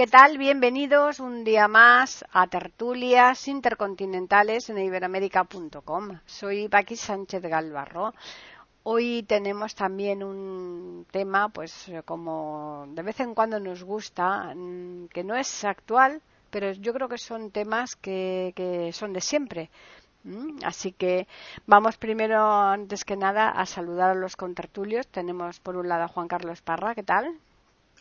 ¿Qué tal? Bienvenidos un día más a Tertulias Intercontinentales en iberoamérica.com. Soy Paqui Sánchez Galvarro. Hoy tenemos también un tema, pues como de vez en cuando nos gusta, mm, que no es actual, pero yo creo que son temas que, que son de siempre. Así que vamos primero, antes que nada, a saludar a los contertulios. Tenemos por un lado a Juan Carlos Parra, ¿qué tal?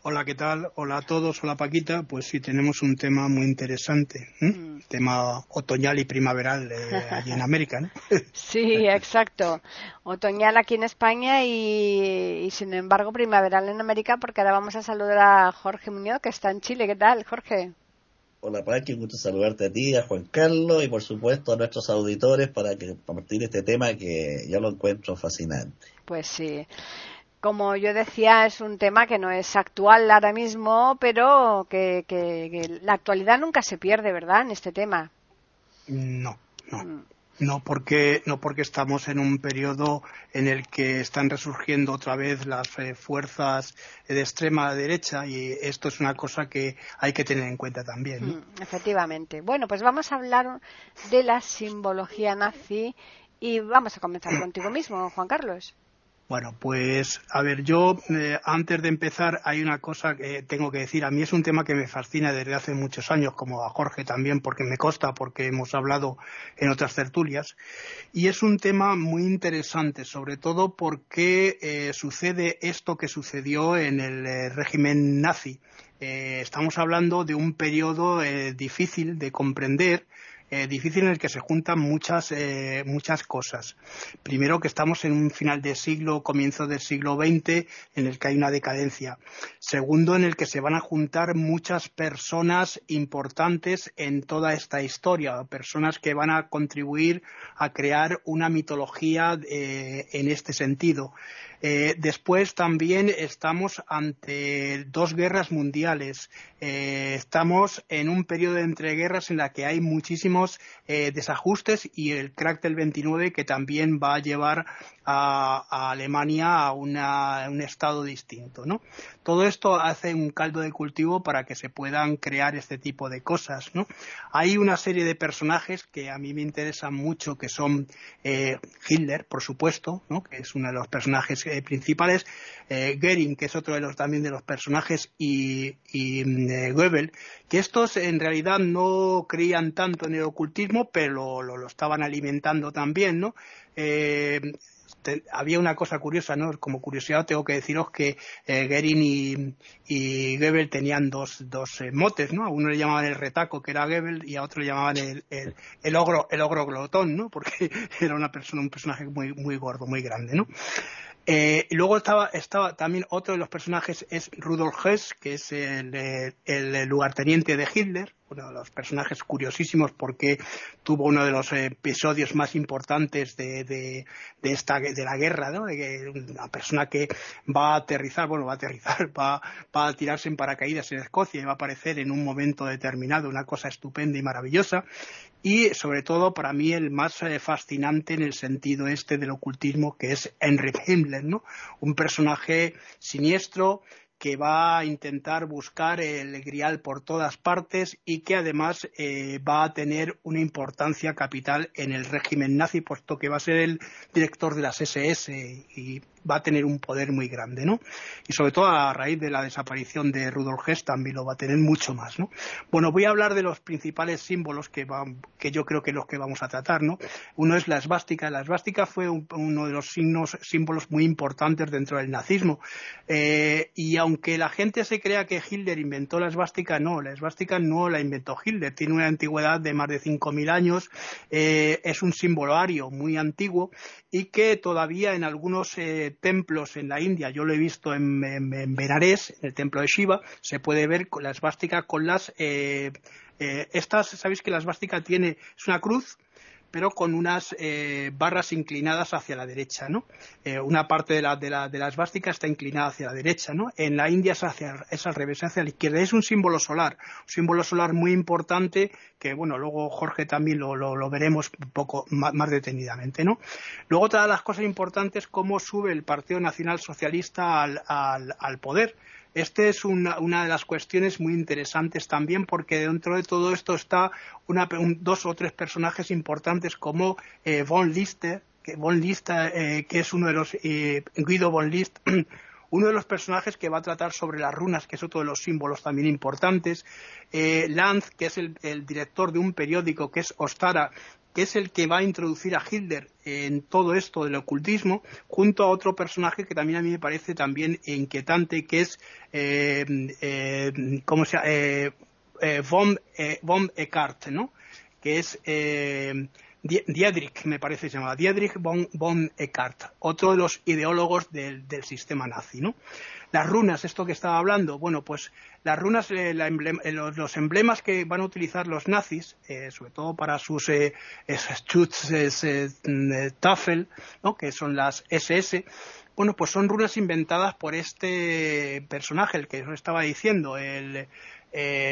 Hola, ¿qué tal? Hola a todos, hola Paquita. Pues sí, tenemos un tema muy interesante, mm. tema otoñal y primaveral eh, allí en América, ¿no? sí, exacto. Otoñal aquí en España y, sin embargo primaveral en América porque ahora vamos a saludar a Jorge Muñoz que está en Chile. ¿Qué tal, Jorge? Hola Paqui, un gusto saludarte a ti, a Juan Carlos y por supuesto a nuestros auditores para que compartir este tema que yo lo encuentro fascinante. Pues sí como yo decía, es un tema que no es actual ahora mismo, pero que, la actualidad nunca se pierde, ¿verdad? En este tema. No, no. Mm. No porque, no porque estamos en un periodo en el que están resurgiendo otra vez las eh, fuerzas de extrema derecha y esto es una cosa que hay que tener en cuenta también. Mm, efectivamente. Bueno, pues vamos a hablar de la simbología nazi y vamos a comenzar contigo mismo, Juan Carlos. Bueno, pues a ver, yo eh, antes de empezar hay una cosa que tengo que decir. A mí es un tema que me fascina desde hace muchos años, como a Jorge también, porque me consta, porque hemos hablado en otras tertulias. Y es un tema muy interesante, sobre todo porque eh, sucede esto que sucedió en el eh, régimen nazi. estamos hablando de un periodo difícil de comprender eh, difícil en el que se juntan muchas, eh, muchas cosas. Primero que estamos en un final de siglo, comienzo del siglo XX, en el que hay una decadencia. Segundo, en el que se van a juntar muchas personas importantes en toda esta historia, personas que van a contribuir a crear una mitología eh, en este sentido. Eh, después también estamos ante dos guerras mundiales. Eh, estamos en un periodo de entreguerras en la que hay muchísimos eh, desajustes y el crack del 29 que también va a llevar a, Alemania a un estado distinto. ¿no? Todo esto hace un caldo de cultivo para que se puedan crear este tipo de cosas. ¿no? Hay una serie de personajes que a mí me interesan mucho, que son eh, Hitler, por supuesto, ¿no? que es uno de los personajes eh, principales, eh, Goering, que es otro de los también de los personajes, y, y mm, Goebbels, que estos en realidad no creían tanto en el ocultismo, pero lo, lo, estaban alimentando también, ¿no? Eh, había una cosa curiosa, ¿no? Como curiosidad tengo que deciros que eh, Goering y, y Goebbels tenían dos, dos eh, motes, ¿no? A uno le llamaban el retaco, que era Goebbels, y a otro le llamaban el, el, el ogro, el ogro glotón, ¿no? Porque era una persona, un personaje muy, muy gordo, muy grande, ¿no? Eh, luego estaba, estaba también otro de los personajes es Rudolf Hess, que es el, el lugarteniente de Hitler, uno de los personajes curiosísimos porque tuvo uno de los episodios más importantes de, de, de esta de la guerra, ¿no? De una persona que va a aterrizar, bueno, va a aterrizar, va, va a tirarse en paracaídas en Escocia y va a aparecer en un momento determinado una cosa estupenda y maravillosa y sobre todo para mí el más eh, fascinante en el sentido este del ocultismo que es Henry Himmler, ¿no? Un personaje siniestro que va a intentar buscar el grial por todas partes y que además eh, va a tener una importancia capital en el régimen nazi, puesto que va a ser el director de las SS y va a tener un poder muy grande, ¿no? Y sobre todo a raíz de la desaparición de Rudolf Hess también lo va a tener mucho más, ¿no? Bueno, voy a hablar de los principales símbolos que, que yo creo que los que vamos a tratar, ¿no? Uno es la esvástica. La esvástica fue uno de los signos, símbolos muy importantes dentro del nazismo. Eh, y aunque la gente se crea que Hitler inventó la esvástica, no, la esvástica no la inventó Hitler. Tiene una antigüedad de más de 5.000 años. Eh, es un símbolo ario muy antiguo y que todavía en algunos eh, templos en la India, yo lo he visto en, en, en, Benares, en el templo de Shiva, se puede ver con la esvástica con las... Eh, eh, estas, sabéis que la esvástica tiene, es una cruz pero con unas eh, barras inclinadas hacia la derecha, ¿no? Eh, una parte de la, de, la, de la esvástica está inclinada hacia la derecha, ¿no? En la India es, hacia, es al revés, hacia la izquierda. Es un símbolo solar, un símbolo solar muy importante que, bueno, luego Jorge también lo, veremos un poco más, detenidamente, ¿no? Luego otra de las cosas importantes cómo sube el Partido Nacional Socialista al, al, al poder. Este es una, de las cuestiones muy interesantes también porque dentro de todo esto está dos o tres personajes importantes como eh, von Lister, que, von eh, que es uno de los, eh, Guido von List, uno de los personajes que va a tratar sobre las runas, que es otro de los símbolos también importantes, eh, Lanz, que es el, director de un periódico que es Ostara, es el que va a introducir a Hitler en todo esto del ocultismo, junto a otro personaje que también a mí me parece también inquietante, que es, eh, eh, ¿cómo se llama? Eh, von, von Eckart, ¿no? Que es Diedrich, me parece se llamaba, Diedrich von, von Eckart, otro de los ideólogos del, sistema nazi, ¿no? Las runas, esto que estaba hablando, bueno, pues las runas, eh, eh, los, emblemas que van a utilizar los nazis, eh, sobre todo para sus eh, Tafel, ¿no? que son las SS, bueno, pues son runas inventadas por este personaje, el que os estaba diciendo, el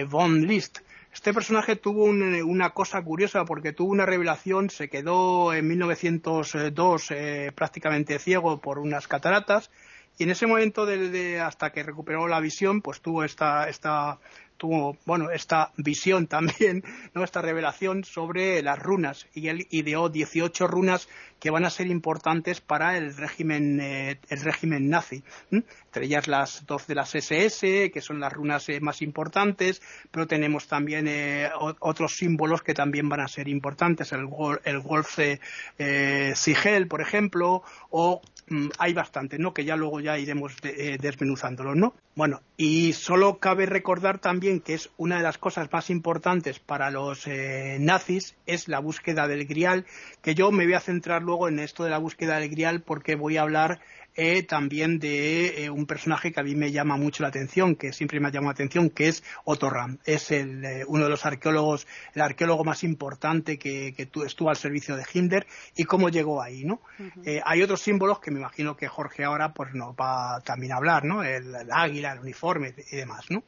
von List. Este personaje tuvo un, una cosa curiosa porque tuvo una revelación, se quedó en 1902 eh, prácticamente ciego por unas cataratas y en ese momento de, de, hasta que recuperó la visión, pues tuvo esta, esta tuvo, bueno, esta visión también, ¿no? esta revelación sobre las runas y él ideó 18 runas que van a ser importantes para el régimen, eh, el régimen nazi. Entre ellas las dos de las SS, que son las runas eh, más importantes, pero tenemos también eh, otros símbolos que también van a ser importantes, el, el Wolf eh, Sigel, por ejemplo, o mmm, hay bastantes, ¿no? Que ya luego ya iremos de, eh, desmenuzándolos, ¿no? Bueno, y solo cabe recordar también que es una de las cosas más importantes para los eh, nazis es la búsqueda del grial, que yo me voy a centrar luego en esto de la búsqueda del grial porque voy a hablar eh, también de eh, un personaje que a mí me llama mucho la atención, que siempre me ha llamado la atención, que es Otto Ram. Es el, eh, uno de los arqueólogos, el arqueólogo más importante que, que estuvo al servicio de Himmler y cómo llegó ahí, ¿no? Uh -huh. hay otros símbolos que me imagino que Jorge ahora pues nos va también a hablar, ¿no? El, el águila, el uniforme y demás, ¿no?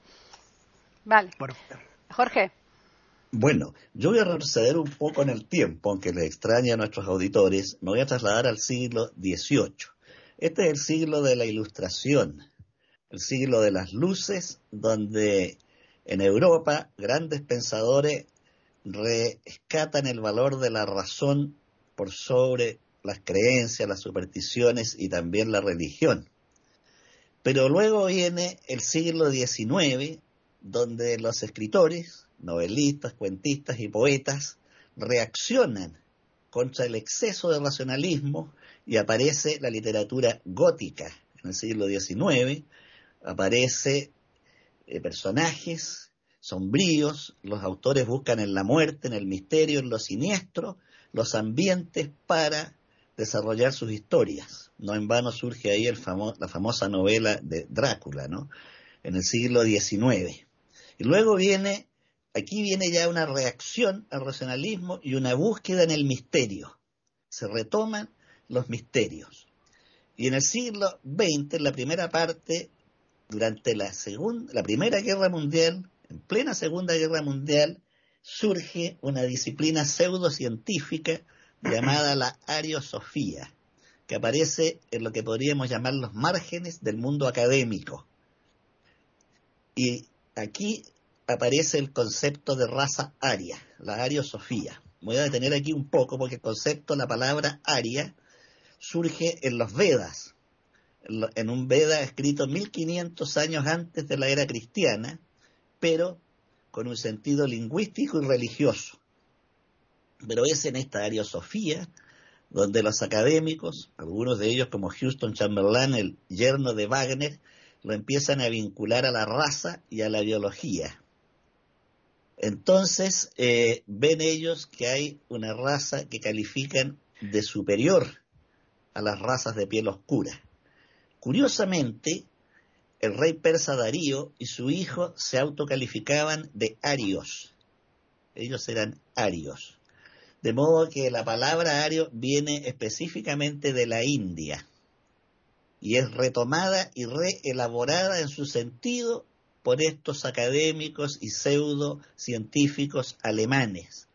Vale. Bueno. Jorge. Bueno, yo voy a retroceder un poco en el tiempo, aunque les extrañe a nuestros auditores, me voy a trasladar al siglo XVIII. Este es el siglo de la ilustración, el siglo de las luces, donde en Europa grandes pensadores rescatan el valor de la razón por sobre las creencias, las supersticiones y también la religión. Pero luego viene el siglo XIX, donde los escritores, novelistas, cuentistas y poetas reaccionan contra el exceso de racionalismo y aparece la literatura gótica en el siglo XIX, aparece eh, personajes sombríos, los autores buscan en la muerte, en el misterio, en lo siniestro, los ambientes para desarrollar sus historias. No en vano surge ahí el famo la famosa novela de Drácula, ¿no? En el siglo XIX. Y luego viene, aquí viene ya una reacción al racionalismo y una búsqueda en el misterio. Se retoman los misterios. Y en el siglo XX, en la primera parte, durante la, segunda, la Primera Guerra Mundial, en plena Segunda Guerra Mundial, surge una disciplina pseudocientífica llamada la ariosofía, que aparece en lo que podríamos llamar los márgenes del mundo académico. Y aquí aparece el concepto de raza aria, la ariosofía. Voy a detener aquí un poco porque el concepto, la palabra aria, surge en los Vedas, en un Veda escrito 1500 años antes de la era cristiana, pero con un sentido lingüístico y religioso. Pero es en esta ariosofía donde los académicos, algunos de ellos como Houston Chamberlain, el yerno de Wagner, lo empiezan a vincular a la raza y a la biología. Entonces eh, ven ellos que hay una raza que califican de superior a las razas de piel oscura. Curiosamente, el rey persa Darío y su hijo se autocalificaban de arios. Ellos eran arios. De modo que la palabra ario viene específicamente de la India y es retomada y reelaborada en su sentido por estos académicos y pseudocientíficos alemanes.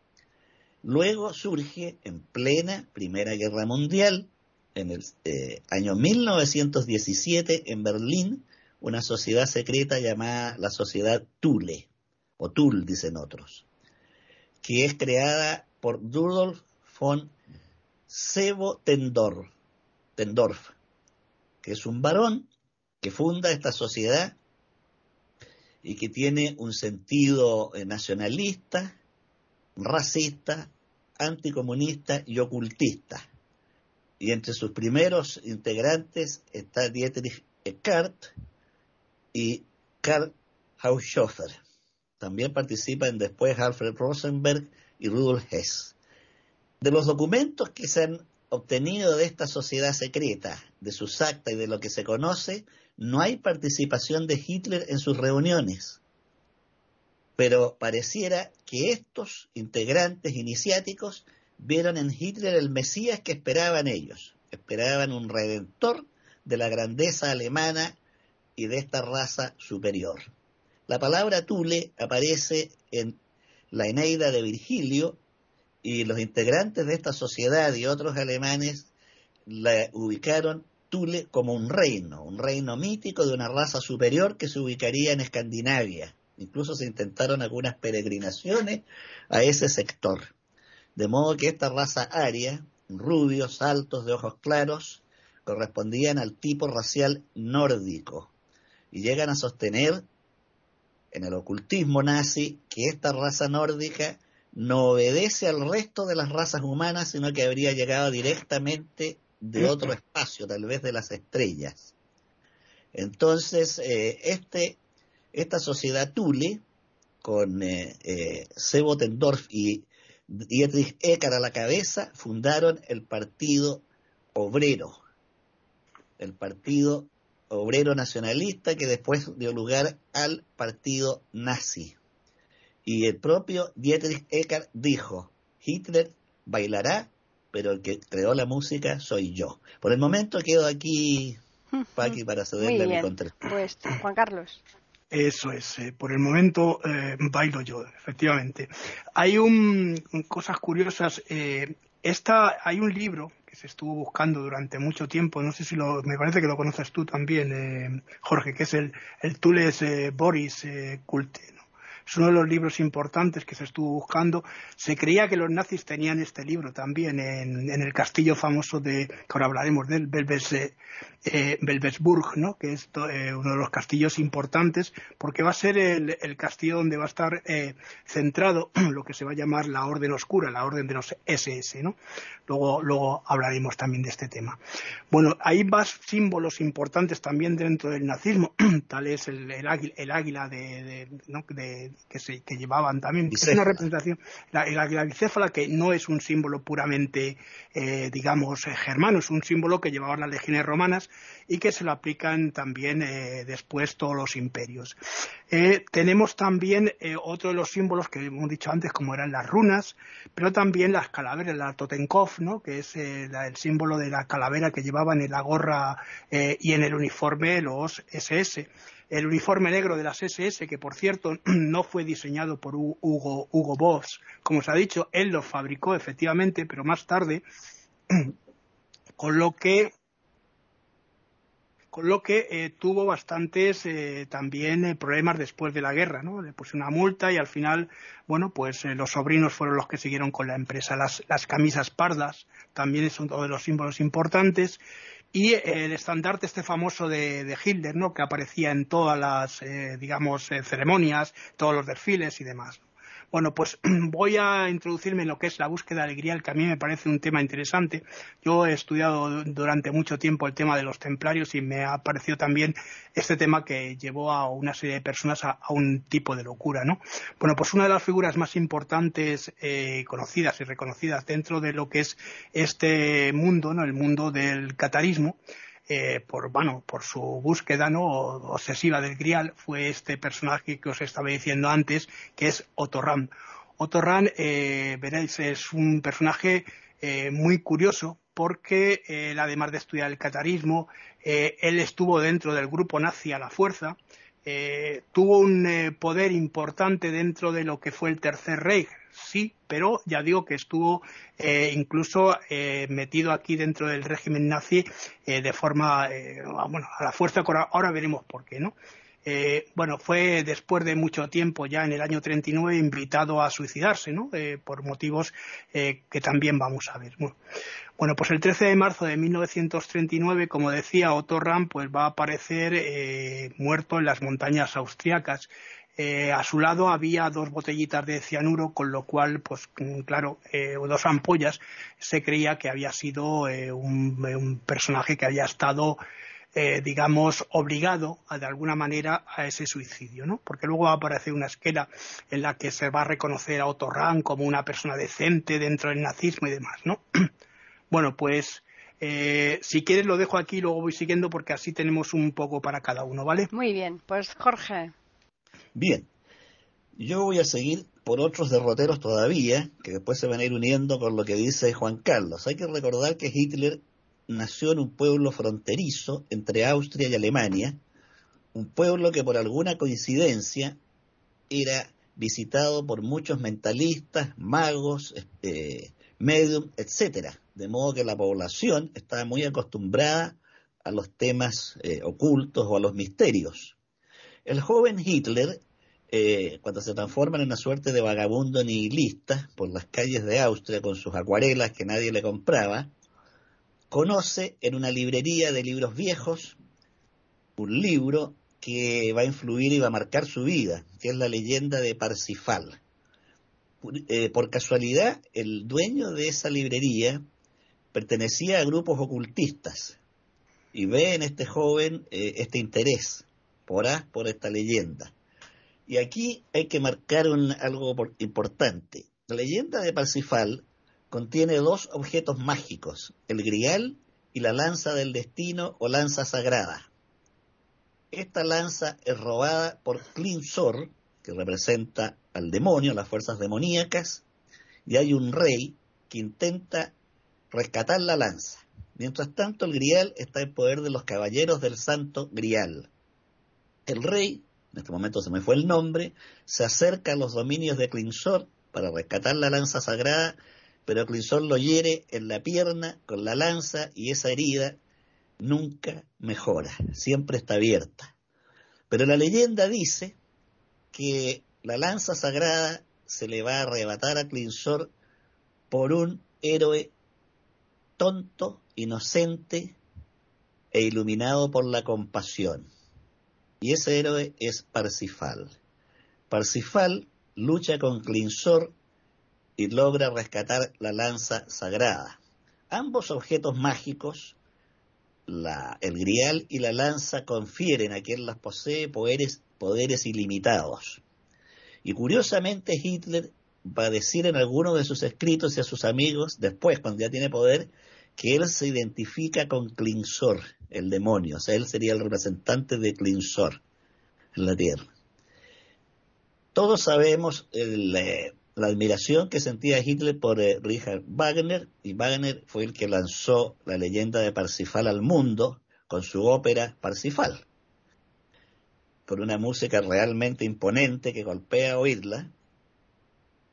Luego surge en plena Primera Guerra Mundial, en el eh, año 1917, en Berlín, una sociedad secreta llamada la Sociedad Thule, o Tul, dicen otros, que es creada por Rudolf von Sebo Tendorf, que es un varón que funda esta sociedad y que tiene un sentido eh, nacionalista, racista, anticomunista y ocultista. Y entre sus primeros integrantes está Dietrich Eckart y Karl Haushofer. También participan después Alfred Rosenberg y Rudolf Hess. De los documentos que se han obtenido de esta sociedad secreta, de sus actas y de lo que se conoce, no hay participación de Hitler en sus reuniones pero pareciera que estos integrantes iniciáticos vieron en Hitler el Mesías que esperaban ellos, esperaban un redentor de la grandeza alemana y de esta raza superior. La palabra Tule aparece en la Eneida de Virgilio y los integrantes de esta sociedad y otros alemanes la ubicaron Tule como un reino, un reino mítico de una raza superior que se ubicaría en Escandinavia, Incluso se intentaron algunas peregrinaciones a ese sector. De modo que esta raza aria, rubios, altos, de ojos claros, correspondían al tipo racial nórdico. Y llegan a sostener en el ocultismo nazi que esta raza nórdica no obedece al resto de las razas humanas, sino que habría llegado directamente de otro espacio, tal vez de las estrellas. Entonces, eh, este esta sociedad Thule, con eh, eh, Sebo Tendorf y Dietrich Eckart a la cabeza, fundaron el Partido Obrero, el Partido Obrero Nacionalista que después dio lugar al Partido Nazi. Y el propio Dietrich Eckart dijo, Hitler bailará, pero el que creó la música soy yo. Por el momento quedo aquí, Paqui, para cederle a mi Pues, Juan Carlos. Eso es, eh, por el momento eh, bailo yo, efectivamente. Hay un, cosas curiosas. Eh, esta, hay un libro que se estuvo buscando durante mucho tiempo, no sé si lo, me parece que lo conoces tú también, eh, Jorge, que es el, el Tules Boris Culte. Es uno de los libros importantes que se estuvo buscando. Se creía que los nazis tenían este libro también en, el castillo famoso de, que ahora hablaremos del Belves, eh, Belvesburg, ¿no? que es eh, uno de los castillos importantes, porque va a ser el, castillo donde va a estar eh, centrado lo que se va a llamar la Orden Oscura, la Orden de los SS. ¿no? Luego, luego hablaremos también de este tema. Bueno, hay más símbolos importantes también dentro del nazismo, tal es el, águila, de, que, se, que llevaban también. Es una representación, la, águila bicéfala, que no es un símbolo puramente, digamos, germano, es un símbolo que llevaban las legiones romanas y que se lo aplican también eh, después todos los imperios. Eh, tenemos también eh, otro de los símbolos que hemos dicho antes, como eran las runas, pero también las calaveras, la Totenkopf, que es el símbolo de la calavera que llevaban en la gorra y en el uniforme los SS el uniforme negro de las SS, que por cierto no fue diseñado por Hugo, Hugo Boss, como se ha dicho, él lo fabricó efectivamente, pero más tarde, con lo que con lo que eh, tuvo bastantes eh, también eh, problemas después de la guerra, ¿no? Le puse una multa y al final, bueno, pues los sobrinos fueron los que siguieron con la empresa. Las, camisas pardas también son uno de los símbolos importantes y el estandarte este famoso de, de, Hitler, ¿no? Que aparecía en todas las, digamos, ceremonias, todos los desfiles y demás. Bueno, pues voy a introducirme en lo que es la búsqueda alegría, que a mí me parece un tema interesante. Yo he estudiado durante mucho tiempo el tema de los templarios y me ha parecido también este tema que llevó a una serie de personas a, un tipo de locura, ¿no? Bueno, pues una de las figuras más importantes eh, conocidas y reconocidas dentro de lo que es este mundo, ¿no? El mundo del catarismo, eh, por, bueno, por su búsqueda ¿no? obsesiva del Grial, fue este personaje que os estaba diciendo antes, que es Otorran. Otorran, eh, veréis, es un personaje eh, muy curioso porque él, además de estudiar el catarismo, él estuvo dentro del grupo nazi a la fuerza, tuvo un poder importante dentro de lo que fue el Tercer Reich, sí, pero ya digo que estuvo eh, incluso eh, metido aquí dentro del régimen nazi eh, de forma, bueno, a la fuerza, ahora veremos por qué, ¿no? bueno, fue después de mucho tiempo, ya en el año 39, invitado a suicidarse, ¿no? por motivos que también vamos a ver. Bueno, pues el 13 de marzo de 1939, como decía Otto Rahn, pues va a aparecer muerto en las montañas austriacas. Eh, a su lado había dos botellitas de cianuro, con lo cual, pues mm, claro, eh, dos ampollas, se creía que había sido eh, un, personaje que había estado, digamos, obligado a, de alguna manera a ese suicidio, ¿no? Porque luego va a aparecer una esquela en la que se va a reconocer a Otto Rahn como una persona decente dentro del nazismo y demás, ¿no? bueno, pues si quieres lo dejo aquí, luego voy siguiendo porque así tenemos un poco para cada uno, ¿vale? Muy bien, pues Jorge. Bien, yo voy a seguir por otros derroteros todavía, que después se van a ir uniendo con lo que dice Juan Carlos. Hay que recordar que Hitler nació en un pueblo fronterizo entre Austria y Alemania, un pueblo que por alguna coincidencia era visitado por muchos mentalistas, magos, este, medium, etcétera, de modo que la población estaba muy acostumbrada a los temas eh, ocultos o a los misterios. El joven Hitler, eh, cuando se transforma en una suerte de vagabundo nihilista por las calles de Austria con sus acuarelas que nadie le compraba, conoce en una librería de libros viejos un libro que va a influir y va a marcar su vida, que es la leyenda de Parsifal. Eh, por casualidad, el dueño de esa librería pertenecía a grupos ocultistas y ve en este joven eh, este interés por esta leyenda. Y aquí hay que marcar algo importante. La leyenda de Parsifal contiene dos objetos mágicos, el grial y la lanza del destino o lanza sagrada. Esta lanza es robada por Klinsor, que representa al demonio, las fuerzas demoníacas, y hay un rey que intenta rescatar la lanza. Mientras tanto, el grial está en poder de los caballeros del santo grial. El rey, en este momento se me fue el nombre, se acerca a los dominios de Clinsor para rescatar la lanza sagrada, pero Clinsor lo hiere en la pierna con la lanza y esa herida nunca mejora, siempre está abierta. Pero la leyenda dice que la lanza sagrada se le va a arrebatar a Clinsor por un héroe tonto, inocente e iluminado por la compasión. Y ese héroe es Parsifal. Parsifal lucha con Clinsor y logra rescatar la lanza sagrada. Ambos objetos mágicos, el grial y la lanza, confieren a quien las posee poderes, ilimitados. Y curiosamente Hitler va a decir en algunos de sus escritos y a sus amigos, después, cuando ya tiene poder, que él se identifica con Clinsor, el demonio, o sea, él sería el representante de Clinsor en la tierra. Todos sabemos eh, la admiración que sentía Hitler por eh, Richard Wagner, y Wagner fue el que lanzó la leyenda de Parsifal al mundo con su ópera Parsifal, por una música realmente imponente que golpea oírla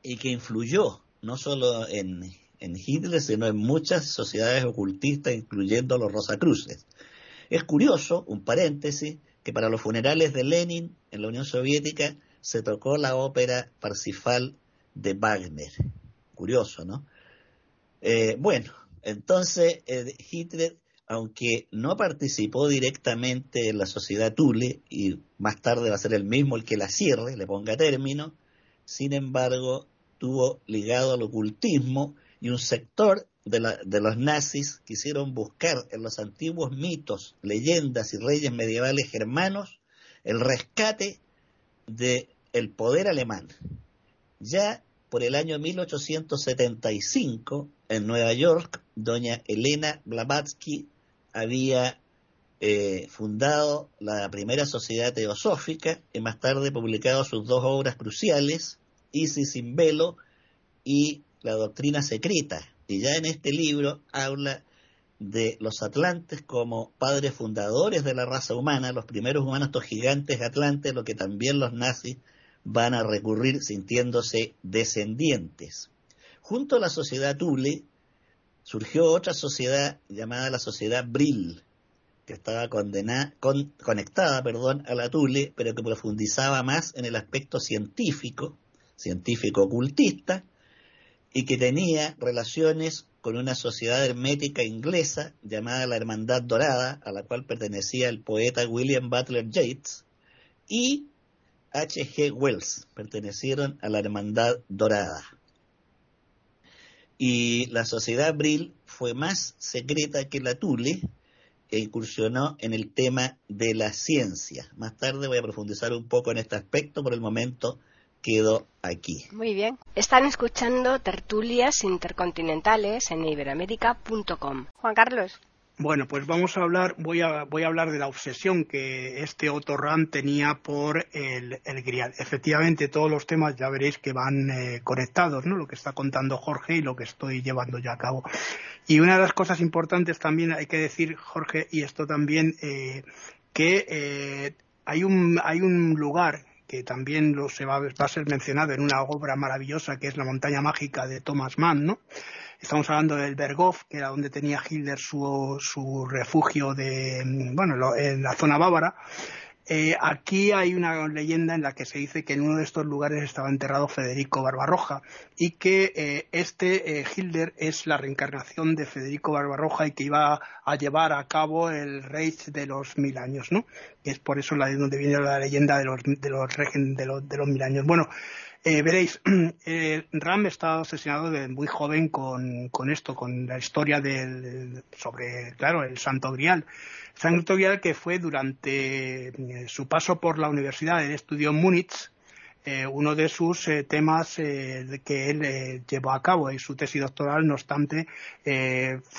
y que influyó no solo en en Hitler, sino en muchas sociedades ocultistas, incluyendo los Rosacruces. Es curioso, un paréntesis, que para los funerales de Lenin en la Unión Soviética se tocó la ópera Parsifal de Wagner. Curioso, ¿no? Eh, bueno, entonces eh, Hitler, aunque no participó directamente en la sociedad Thule, y más tarde va a ser el mismo el que la cierre, le ponga término, sin embargo, tuvo ligado al ocultismo y un sector de, los nazis quisieron buscar en los antiguos mitos, leyendas y reyes medievales germanos el rescate del el poder alemán. Ya por el año 1875, en Nueva York, doña Elena Blavatsky había eh, fundado la primera sociedad teosófica y más tarde publicado sus dos obras cruciales, Isis sin velo y La doctrina secreta. Y ya en este libro habla de los atlantes como padres fundadores de la raza humana, los primeros humanos, estos gigantes atlantes, lo que también los nazis van a recurrir sintiéndose descendientes. Junto a la sociedad Thule surgió otra sociedad llamada la sociedad Brill, que estaba conectada perdón, a la Thule, pero que profundizaba más en el aspecto científico, científico ocultista, y que tenía relaciones con una sociedad hermética inglesa llamada la Hermandad Dorada, a la cual pertenecía el poeta William Butler Yeats, y H. G. Wells pertenecieron a la Hermandad Dorada. Y la sociedad Brill fue más secreta que la Tule e incursionó en el tema de la ciencia. Más tarde voy a profundizar un poco en este aspecto, por el momento quedo aquí. Muy bien. Están escuchando tertulias intercontinentales en iberamérica.com. Juan Carlos. Bueno, pues vamos a hablar, voy a, voy a hablar de la obsesión que este Otto Ram tenía por el, grial. Efectivamente, todos los temas ya veréis que van eh, conectados, ¿no? Lo que está contando Jorge y lo que estoy llevando ya a cabo. Y una de las cosas importantes también hay que decir, Jorge, y esto también, eh, que eh, hay, un, hay un lugar que también lo se va, va, a ser mencionado en una obra maravillosa que es La montaña mágica de Thomas Mann, ¿no? Estamos hablando del Berghof, que era donde tenía Hitler su, su refugio de, bueno, en la zona bávara. Eh, aquí hay una leyenda en la que se dice que en uno de estos lugares estaba enterrado Federico Barbarroja y que eh, este eh, Hitler es la reencarnación de Federico Barbarroja y que iba a llevar a cabo el Reich de los mil años, ¿no? Es por eso la, de donde viene la leyenda de los, de los, de los, de los mil años. Bueno, eh, veréis, eh, Ram está obsesionado de muy joven con, esto, con la historia del, sobre, claro, el Santo Grial. Santo Grial que fue durante eh, su paso por la universidad, él estudió en Múnich, uno de sus temas que él llevó a cabo y su tesis doctoral, no obstante,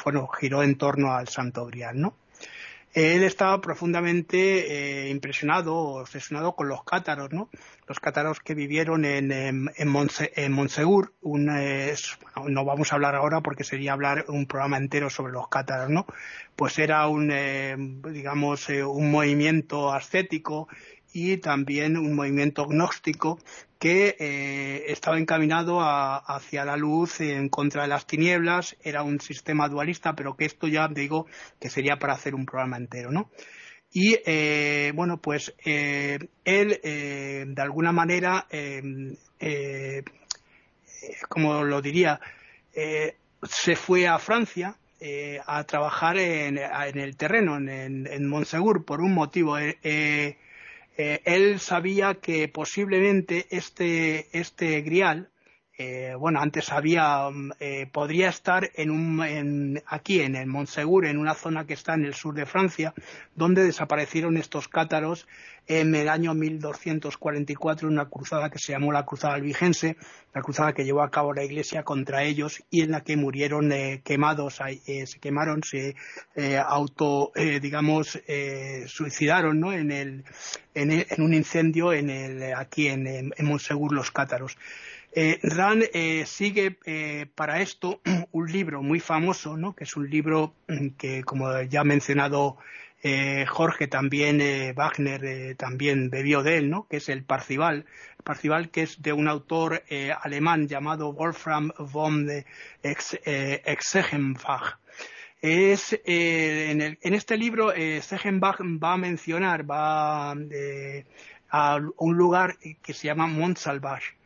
bueno, giró en torno al Santo Grial, ¿no? Él estaba profundamente eh, impresionado, obsesionado con los cátaros, ¿no? Los cátaros que vivieron en, en, en, Monsegur, no vamos a hablar ahora porque sería hablar un programa entero sobre los cátaros, ¿no? Pues era un, eh, digamos, eh, un movimiento ascético y también un movimiento gnóstico que eh, estaba encaminado hacia la luz en contra de las tinieblas, era un sistema dualista, pero que esto ya digo que sería para hacer un programa entero, ¿no? Y eh, bueno, pues eh, él de alguna manera, como lo diría, se fue a Francia a trabajar en, el terreno, en, en, Montsegur, por un motivo. Eh, él sabía que posiblemente este, este grial, eh, bueno, antes había, mm, eh, podría estar en un, aquí en el Montsegur, en una zona que está en el sur de Francia, donde desaparecieron estos cátaros en el año 1244 en una cruzada que se llamó la Cruzada Albigense, la cruzada que llevó a cabo la Iglesia contra ellos y en la que murieron eh, quemados, eh, se quemaron, se eh, auto, digamos, suicidaron, ¿no? En el, en, un incendio en el, aquí en, en Monsegur los cátaros. Eh, Rand sigue para esto un libro muy famoso, ¿no? que es un libro que, como ya ha mencionado eh, Jorge también, eh, Wagner eh, también bebió de él, ¿no? que es el Parcival. El que es de un autor alemán llamado Wolfram von Exegenbach. Es, en, este libro Segenbach va a mencionar va a un lugar que se llama Montsalvage.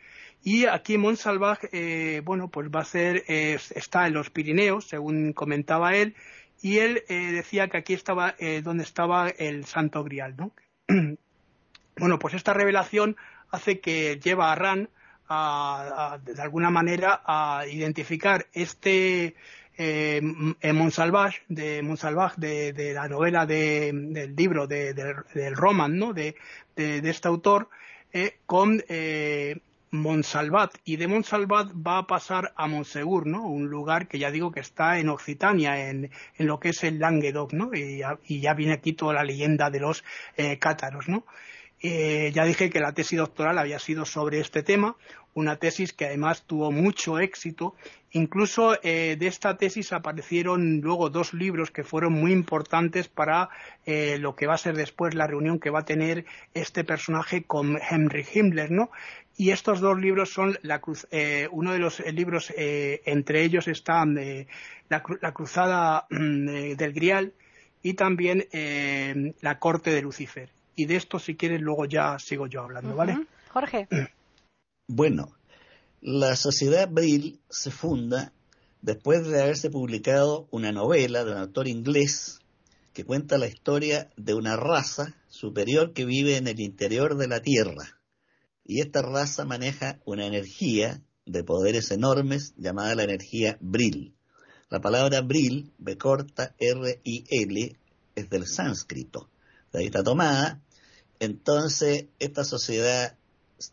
Y aquí Montsalvage, bueno, pues va a ser, está en los Pirineos, según comentaba él, y él eh, decía que aquí estaba eh, donde estaba el Santo Grial, ¿no? bueno, pues esta revelación hace que lleva a Ran a, de alguna manera a identificar este eh, Monsalvage de Monsalvage de, la novela del libro del roman, ¿no? De, este autor con Monsalvat y de Monsalvat va a pasar a Monsegur, ¿no? Un lugar que ya digo que está en Occitania, en, lo que es el Languedoc, ¿no? Y ya, viene aquí toda la leyenda de los eh, cátaros, ¿no? Eh, ya dije que la tesis doctoral había sido sobre este tema, una tesis que además tuvo mucho éxito. Incluso eh, de esta tesis aparecieron luego dos libros que fueron muy importantes para lo que va a ser después la reunión que va a tener este personaje con Henry Himmler, ¿no? Y estos dos libros son la uno de los libros, entre ellos está la, cruzada mm, del Grial y también la corte de Lucifer y de esto, si quieres, luego ya sigo yo hablando, ¿vale? Jorge. Bueno, la Sociedad Brill se funda después de haberse publicado una novela de un autor inglés que cuenta la historia de una raza superior que vive en el interior de la Tierra. Y esta raza maneja una energía de poderes enormes llamada la energía Brill. La palabra Brill, B corta R-I-L, es del sánscrito. De ahí está tomada entonces, esta sociedad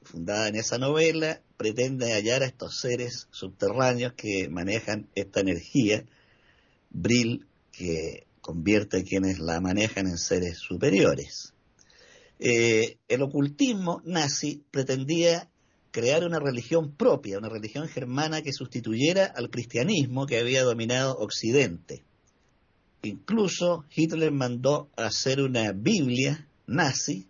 fundada en esa novela pretende hallar a estos seres subterráneos que manejan esta energía, Brill, que convierte a quienes la manejan en seres superiores. Eh, el ocultismo nazi pretendía crear una religión propia, una religión germana que sustituyera al cristianismo que había dominado Occidente. Incluso Hitler mandó hacer una Biblia nazi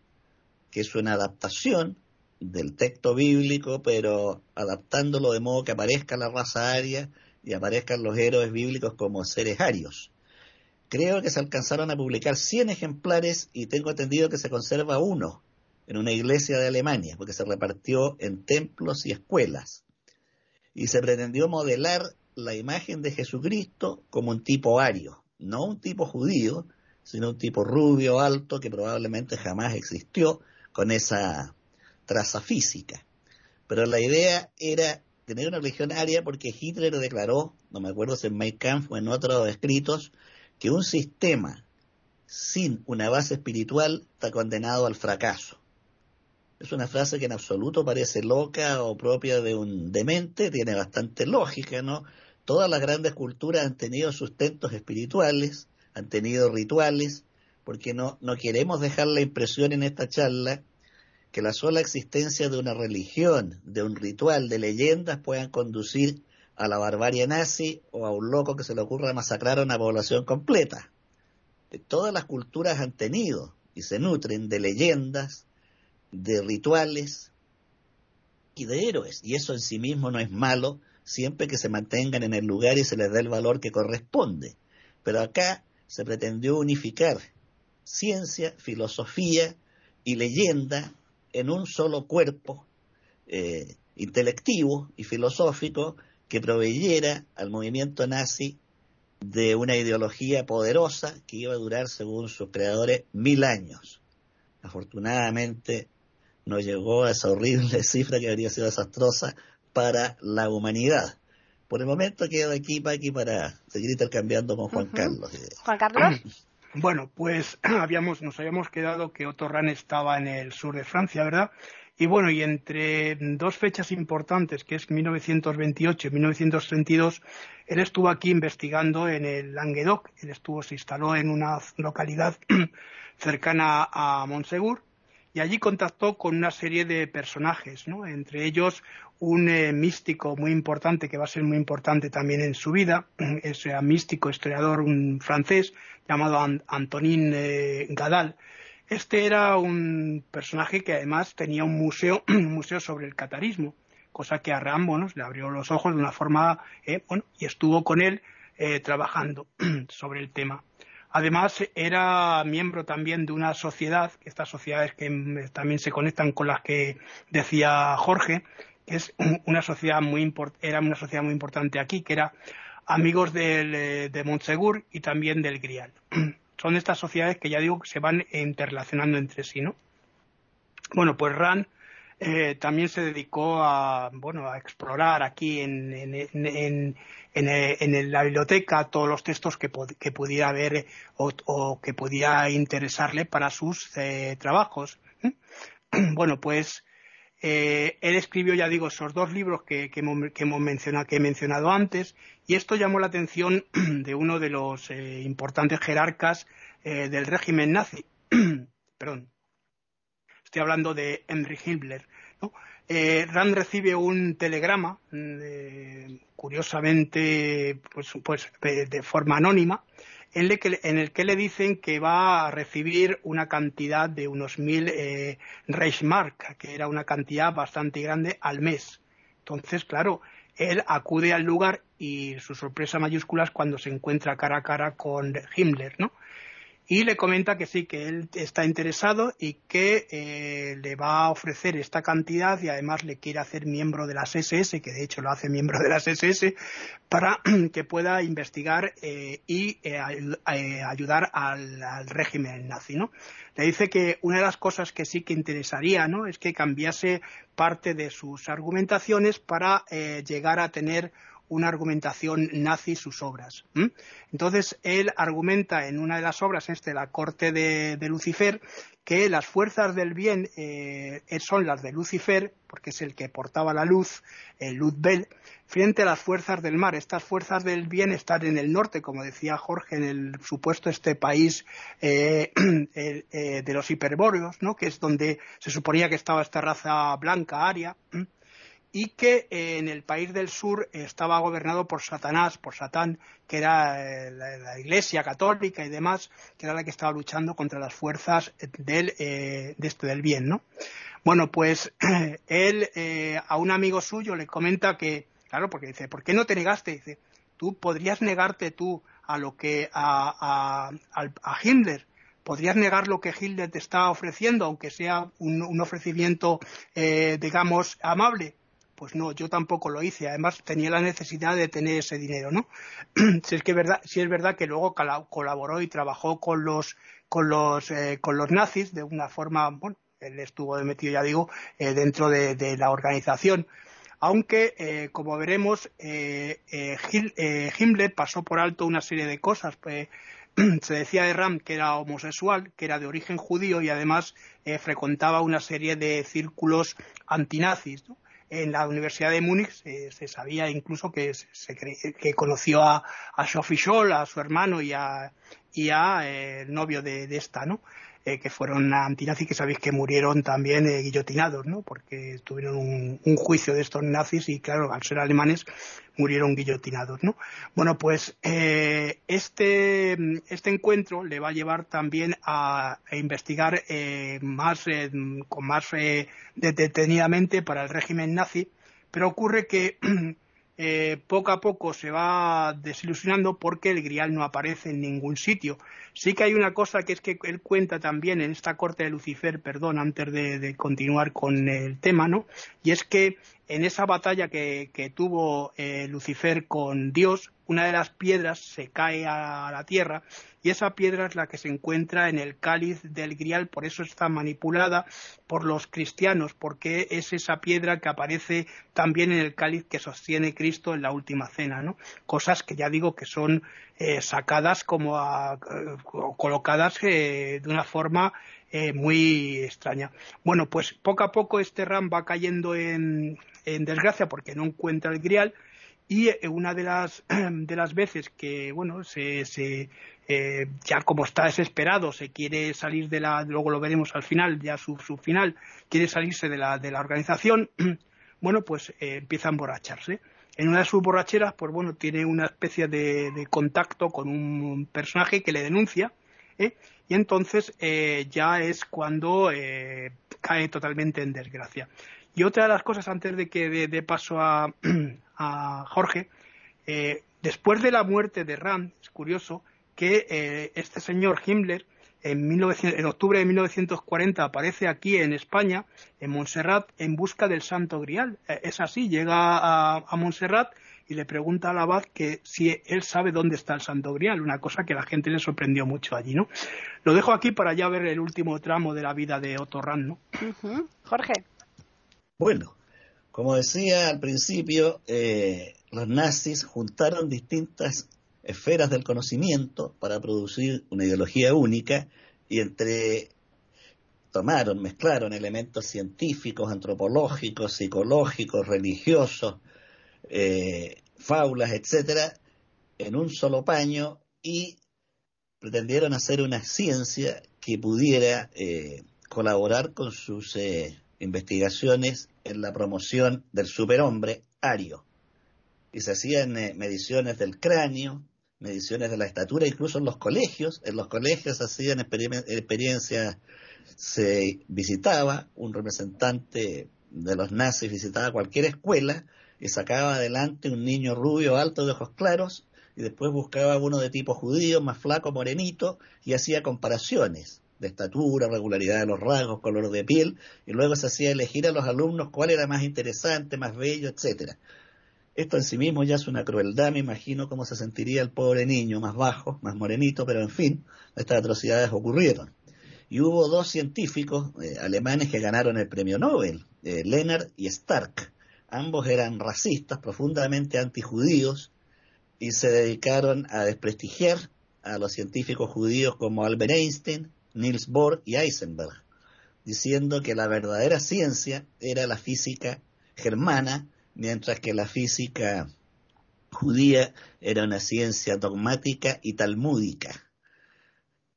que es una adaptación del texto bíblico, pero adaptándolo de modo que aparezca la raza aria y aparezcan los héroes bíblicos como seres arios. Creo que se alcanzaron a publicar 100 ejemplares y tengo entendido que se conserva uno en una iglesia de Alemania, porque se repartió en templos y escuelas. Y se pretendió modelar la imagen de Jesucristo como un tipo ario, no un tipo judío, sino un tipo rubio, alto, que probablemente jamás existió, con esa traza física. Pero la idea era tener una religión aria porque Hitler declaró, no me acuerdo si en Mein Kampf o en otros escritos, que un sistema sin una base espiritual está condenado al fracaso. Es una frase que en absoluto parece loca o propia de un demente, tiene bastante lógica, ¿no? Todas las grandes culturas han tenido sustentos espirituales, han tenido rituales, porque no, no queremos dejar la impresión en esta charla que la sola existencia de una religión, de un ritual, de leyendas puedan conducir a la barbarie nazi o a un loco que se le ocurra masacrar a una población completa. Todas las culturas han tenido y se nutren de leyendas, de rituales y de héroes. Y eso en sí mismo no es malo siempre que se mantengan en el lugar y se les dé el valor que corresponde. Pero acá se pretendió unificar ciencia, filosofía y leyenda en un solo cuerpo eh, intelectivo y filosófico que proveyera al movimiento nazi de una ideología poderosa que iba a durar, según sus creadores, mil años. Afortunadamente no llegó a esa horrible cifra que habría sido desastrosa para la humanidad. Por el momento quedo aquí, aquí para seguir intercambiando con Juan Carlos. Juan Carlos. Bueno, pues habíamos, nos habíamos quedado que Otto Rahn estaba en el sur de Francia, ¿verdad? Y bueno, y entre dos fechas importantes, que es 1928 y 1932, él estuvo aquí investigando en el Languedoc. Él estuvo, se instaló en una localidad cercana a Montsegur y allí contactó con una serie de personajes, ¿no? Entre ellos un eh, místico muy importante que va a ser muy importante también en su vida, ese místico historiador un francés llamado Antonin eh, Gadal. Este era un personaje que además tenía un museo, un museo sobre el catarismo, cosa que a Rambo le abrió los ojos de una forma, eh, bueno, y estuvo con él trabajando sobre el tema. Además, era miembro también de una sociedad, estas sociedades que también se conectan con las que decía Jorge, es una sociedad muy era una sociedad muy importante aquí, que era amigos eh, de Montsegur y también del Grial. Son estas sociedades que ya digo que se van interrelacionando entre sí, ¿no? Bueno, pues Ran eh, también se dedicó a, bueno, a explorar aquí en, en, en, la biblioteca todos los textos que, que pudiera ver o, que pudiera interesarle para sus eh, trabajos. Bueno, pues Eh, él escribió, ya digo, esos dos libros que, hemos mencionado, que he mencionado antes, y esto llamó la atención de uno de los eh, importantes jerarcas eh, del régimen nazi. Perdón. Estoy hablando de Henry Himmler. Rand recibe un telegrama, mm, curiosamente, pues, pues de forma anónima, en el, que, le dicen que va a recibir una cantidad de unos mil eh, Reichsmark, que era una cantidad bastante grande al mes. Entonces, claro, él acude al lugar y su sorpresa mayúscula es cuando se encuentra cara a cara con Himmler, ¿no? Y le comenta que sí, que él está interesado y que eh, le va a ofrecer esta cantidad y además le quiere hacer miembro de las SS, que de hecho lo hace miembro de las SS, para que pueda investigar eh, y eh, ayudar al, al, régimen nazi, ¿no? Le dice que una de las cosas que sí que interesaría, ¿no? Es que cambiase parte de sus argumentaciones para llegar a tener una argumentación nazi sus obras. Entonces, él argumenta en una de las obras, este, La Corte de, Lucifer, que las fuerzas del bien eh, son las de Lucifer, porque es el que portaba la luz, el Luzbel, frente a las fuerzas del mar. Estas fuerzas del bien están en el norte, como decía Jorge, en el supuesto este país eh, eh, de los hiperbóreos, ¿no? que es donde se suponía que estaba esta raza blanca aria y que eh, en el país del sur estaba gobernado por Satanás, por Satán, que era eh, la, Iglesia católica y demás, que era la que estaba luchando contra las fuerzas del, eh, de este del bien, ¿no? Bueno, pues él a un amigo suyo le comenta que, claro, porque dice, ¿por qué no te negaste? Dice, tú podrías negarte tú a lo que a, a, Hitler, podrías negar lo que Hitler te está ofreciendo, aunque sea un, un ofrecimiento, digamos, amable. Pues no, yo tampoco lo hice. Además, tenía la necesidad de tener ese dinero, ¿no? si es que verdad, si es verdad que luego colaboró y trabajó con los con los eh, con los nazis de una forma, bueno, él estuvo metido, ya digo, eh, dentro de, la organización. Aunque, eh, como veremos, Himmler pasó por alto una serie de cosas. Pues, se decía de Ram que era homosexual, que era de origen judío y además frecuentaba una serie de círculos antinazis. ¿no? En la Universidad de Múnich se, sabía incluso que, se que conoció a, a Sophie Scholl, a su hermano y a, y a eh, el novio de, esta, ¿no? Eh, que fueron antinazis que sabéis que murieron también eh, guillotinados, ¿no? Porque tuvieron un, juicio de estos nazis y, claro, al ser alemanes murieron guillotinados, ¿no? Bueno, pues eh, este, este encuentro le va a llevar también a, investigar eh, más, con más detenidamente para el régimen nazi, pero ocurre que eh, poco a poco se va desilusionando porque el grial no aparece en ningún sitio. Sí que hay una cosa que es que él cuenta también en esta corte de Lucifer, perdón, antes de, continuar con el tema, ¿no? Y es que en esa batalla que, tuvo eh, Lucifer con Dios, una de las piedras se cae a la tierra y esa piedra es la que se encuentra en el cáliz del grial, por eso está manipulada por los cristianos, porque es esa piedra que aparece también en el cáliz que sostiene Cristo en la última cena, ¿no? Cosas que ya digo que son eh, sacadas como a, eh, colocadas de una forma muy extraña. Bueno, pues poco a poco este Ram va cayendo en, en desgracia porque no encuentra el grial y eh, una de las de las veces que bueno se, se eh, ya como está desesperado se quiere salir de la luego lo veremos al final ya su, su final quiere salirse de la de la organización bueno pues eh, empieza a emborracharse. En una de sus borracheras pues bueno tiene una especie de, de contacto con un personaje que le denuncia y entonces ya es cuando cae totalmente en desgracia y otra de las cosas, antes de que dé paso a, Jorge, eh, después de la muerte de Rand, es curioso que eh, este señor Himmler, en, octubre de 1940, aparece aquí en España, en Montserrat, en busca del Santo Grial. Eh, es así, llega a, Montserrat y le pregunta al abad que si él sabe dónde está el Santo Grial, una cosa que la gente le sorprendió mucho allí, ¿no? Lo dejo aquí para ya ver el último tramo de la vida de Otto Rand, ¿no? Jorge. Bueno, como decía al principio, eh, los nazis juntaron distintas esferas del conocimiento para producir una ideología única y entre tomaron, mezclaron elementos científicos, antropológicos, psicológicos, religiosos, eh, fábulas, etcétera, en un solo paño y pretendieron hacer una ciencia que pudiera eh, colaborar con sus eh, investigaciones en la promoción del superhombre ario. Y se hacían mediciones del cráneo, mediciones de la estatura, incluso en los colegios. En los colegios hacían experiencias, se visitaba un representante de los nazis, visitaba cualquier escuela y sacaba adelante un niño rubio, alto, de ojos claros, y después buscaba uno de tipo judío, más flaco, morenito, y hacía comparaciones de estatura, regularidad de los rasgos, color de piel, y luego se hacía elegir a los alumnos cuál era más interesante, más bello, etcétera. Esto en sí mismo ya es una crueldad, me imagino cómo se sentiría el pobre niño, más bajo, más morenito, pero en fin, estas atrocidades ocurrieron. Y hubo dos científicos eh, alemanes que ganaron el premio Nobel, eh, Lennart y Stark. Ambos eran racistas, profundamente antijudíos, y se dedicaron a desprestigiar a los científicos judíos como Albert Einstein, Niels Bohr y Heisenberg, diciendo que la verdadera ciencia era la física germana mientras que la física judía era una ciencia dogmática y talmúdica.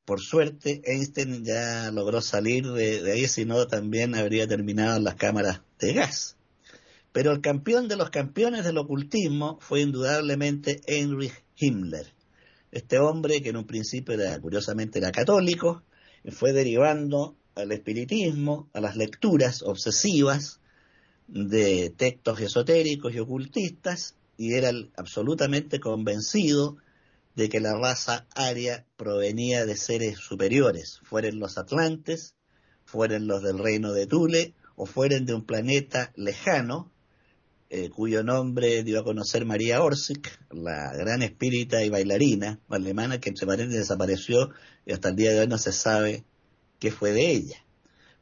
Por suerte, Einstein ya logró salir de, ahí, si no también habría terminado en las cámaras de gas. Pero el campeón de los campeones del ocultismo fue indudablemente Heinrich Himmler. Este hombre, que en un principio era, curiosamente era católico, fue derivando al espiritismo, a las lecturas obsesivas, de textos esotéricos y ocultistas y era absolutamente convencido de que la raza aria provenía de seres superiores, fueran los atlantes, fueran los del reino de Tule o fueran de un planeta lejano, eh, cuyo nombre dio a conocer María Orsic, la gran espírita y bailarina alemana que se parece desapareció y hasta el día de hoy no se sabe qué fue de ella.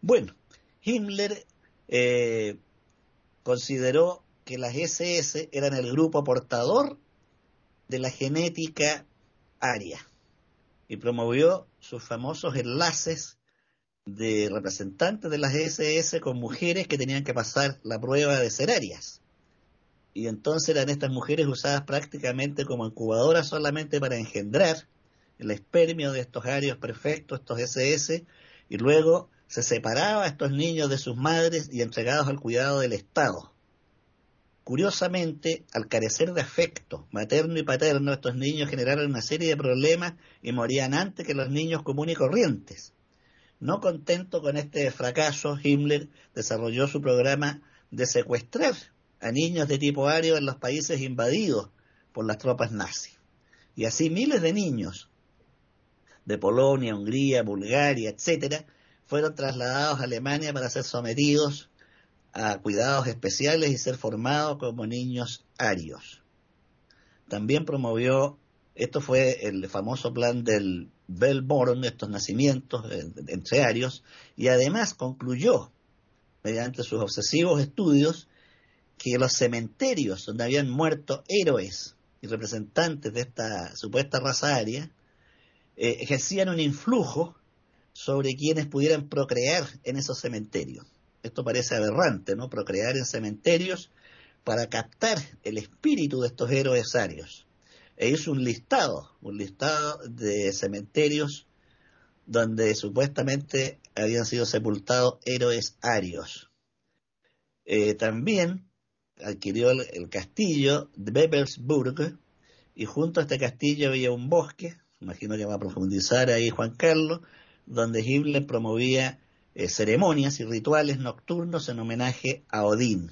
Bueno, Himmler eh, consideró que las SS eran el grupo portador de la genética aria y promovió sus famosos enlaces de representantes de las SS con mujeres que tenían que pasar la prueba de ser arias. Y entonces eran estas mujeres usadas prácticamente como incubadoras solamente para engendrar el espermio de estos arios perfectos, estos SS, y luego se separaba a estos niños de sus madres y entregados al cuidado del Estado. Curiosamente, al carecer de afecto materno y paterno, estos niños generaron una serie de problemas y morían antes que los niños comunes y corrientes. No contento con este fracaso, Himmler desarrolló su programa de secuestrar a niños de tipo ario en los países invadidos por las tropas nazis. Y así miles de niños de Polonia, Hungría, Bulgaria, etcétera, fueron trasladados a Alemania para ser sometidos a cuidados especiales y ser formados como niños arios. También promovió, esto fue el famoso plan del Bellborn, estos nacimientos entre arios, y además concluyó, mediante sus obsesivos estudios, que los cementerios donde habían muerto héroes y representantes de esta supuesta raza aria eh, ejercían un influjo sobre quienes pudieran procrear en esos cementerios. Esto parece aberrante, ¿no? Procrear en cementerios para captar el espíritu de estos héroes arios. E hizo un listado, un listado de cementerios donde supuestamente habían sido sepultados héroes arios. Eh, también adquirió el, castillo de Bebelsburg y junto a este castillo había un bosque, imagino que va a profundizar ahí Juan Carlos, donde Himmler promovía eh, ceremonias y rituales nocturnos en homenaje a Odín.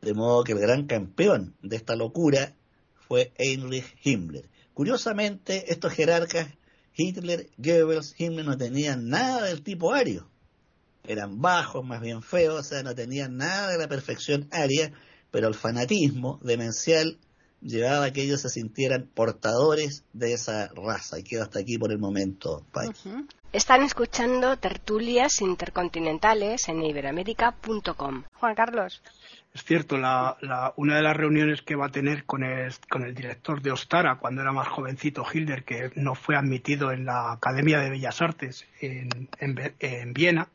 De modo que el gran campeón de esta locura fue Heinrich Himmler. Curiosamente, estos jerarcas, Hitler, Goebbels, Himmler, no tenían nada del tipo ario. Eran bajos, más bien feos, o sea, no tenían nada de la perfección aria, pero el fanatismo demencial llevaba a que ellos se sintieran portadores de esa raza. Y quedo hasta aquí por el momento, Están escuchando tertulias intercontinentales en iberamérica.com. Juan Carlos. Es cierto, una de las reuniones que va a tener con el, con el director de Ostara, cuando era más jovencito Hilder, que no fue admitido en la Academia de Bellas Artes en, en, Viena,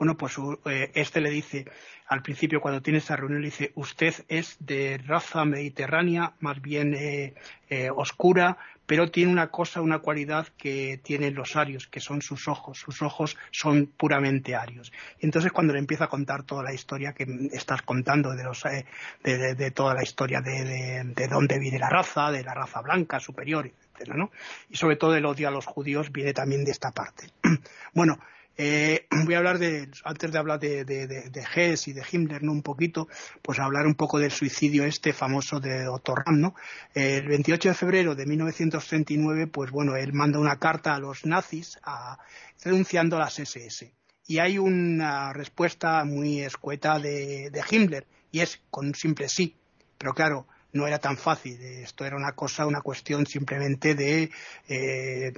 bueno, pues eh, este le dice, al principio cuando tiene esa reunión, le dice, usted es de raza mediterránea, más bien eh, eh, oscura, pero tiene una cosa, una cualidad que tienen los arios, que son sus ojos. Sus ojos son puramente arios. Y entonces cuando le empieza a contar toda la historia que estás contando de, los, eh, de, toda la historia de, de, dónde viene la raza, de la raza blanca superior, etcétera, ¿no? Y sobre todo el odio a los judíos viene también de esta parte. bueno, eh, voy a hablar de, antes de hablar de, de, Hess y de Himmler, ¿no? Un poquito, pues hablar un poco del suicidio este famoso de Otto Rahn, ¿no? El 28 de febrero de 1939, pues bueno, él manda una carta a los nazis a, denunciando las SS. Y hay una respuesta muy escueta de, de Himmler, y es con un simple sí. Pero claro, no era tan fácil. Esto era una cosa, una cuestión simplemente de, eh,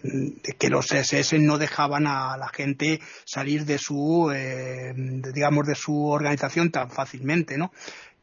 que los SS no dejaban a la gente salir de su, eh, digamos, de su organización tan fácilmente, ¿no?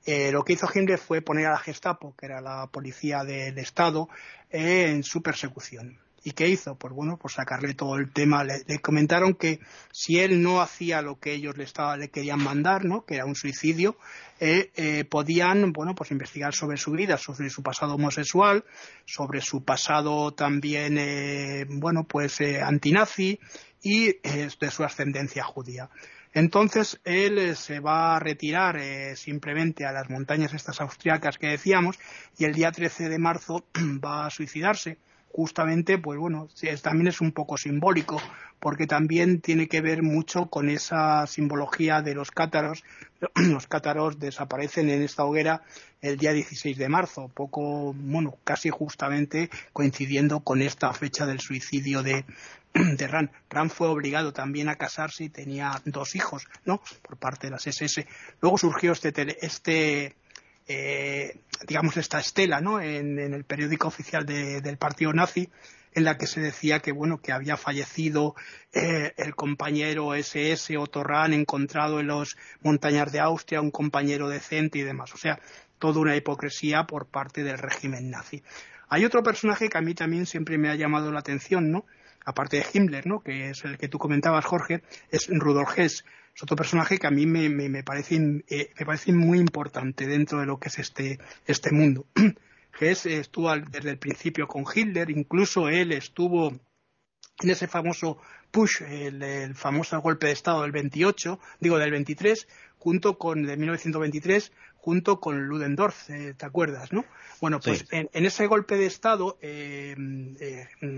Eh, lo que hizo Himmler fue poner a la Gestapo, que era la policía del Estado, en su persecución. ¿Y qué hizo? Pues bueno, pues sacarle todo el tema. Le, comentaron que si él no hacía lo que ellos le, estaba, le querían mandar, ¿no? que era un suicidio, eh, eh, podían, bueno, pues investigar sobre su vida, sobre su pasado homosexual, sobre su pasado también, eh, bueno, pues antinazi y de su ascendencia judía. Entonces él se va a retirar simplemente a las montañas estas austriacas que decíamos y el día 13 de marzo va a suicidarse justamente, pues bueno, también es un poco simbólico, porque también tiene que ver mucho con esa simbología de los cátaros. Los cátaros desaparecen en esta hoguera el día 16 de marzo, poco, bueno, casi justamente coincidiendo con esta fecha del suicidio de, de Ran. Ran fue obligado también a casarse y tenía dos hijos, ¿no? Por parte de las SS. Luego surgió este, este eh, digamos, esta estela ¿no? en, el periódico oficial del partido nazi en la que se decía que bueno que había fallecido eh, el compañero SS Otto Rahn encontrado en los montañas de Austria un compañero decente y demás. O sea toda una hipocresía por parte del régimen nazi. Hay otro personaje que a mí también siempre me ha llamado la atención no aparte de Himmler no que es el que tú comentabas Jorge es Rudolf Hess es otro personaje que a mí me, me, parece, eh, me parece muy importante dentro de lo que es este, este mundo. Hess estuvo desde el principio con Hitler, incluso él estuvo en ese famoso push, el, famoso golpe de Estado del 28, digo del 23, junto con, de 1923, junto con Ludendorff, eh, ¿te acuerdas, no? Bueno, pues en, ese golpe de Estado, eh,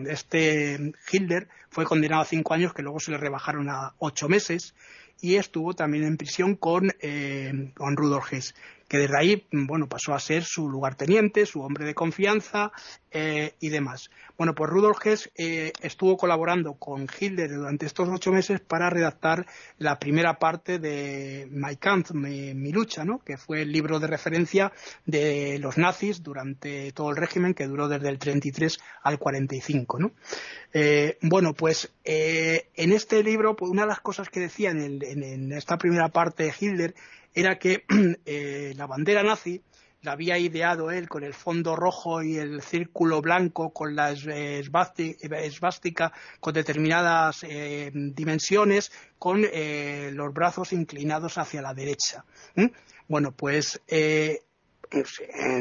este Hitler fue condenado a cinco años, que luego se le rebajaron a ocho meses, y estuvo también en prisión con, eh, con Rudolf Hess que desde ahí, bueno, pasó a ser su lugarteniente, su hombre de confianza eh, y demás. Bueno, pues Rudolf Hess eh, estuvo colaborando con Hitler durante estos ocho meses para redactar la primera parte de My Kampf, mi, lucha, ¿no? que fue el libro de referencia de los nazis durante todo el régimen que duró desde el 33 al 45. ¿no? Eh, bueno, pues en este libro, pues una de las cosas que decía en, en esta primera parte de Hitler era que eh, la bandera nazi la había ideado él con el fondo rojo y el círculo blanco con la esvástica con determinadas eh, dimensiones con eh, los brazos inclinados hacia la derecha. Bueno, pues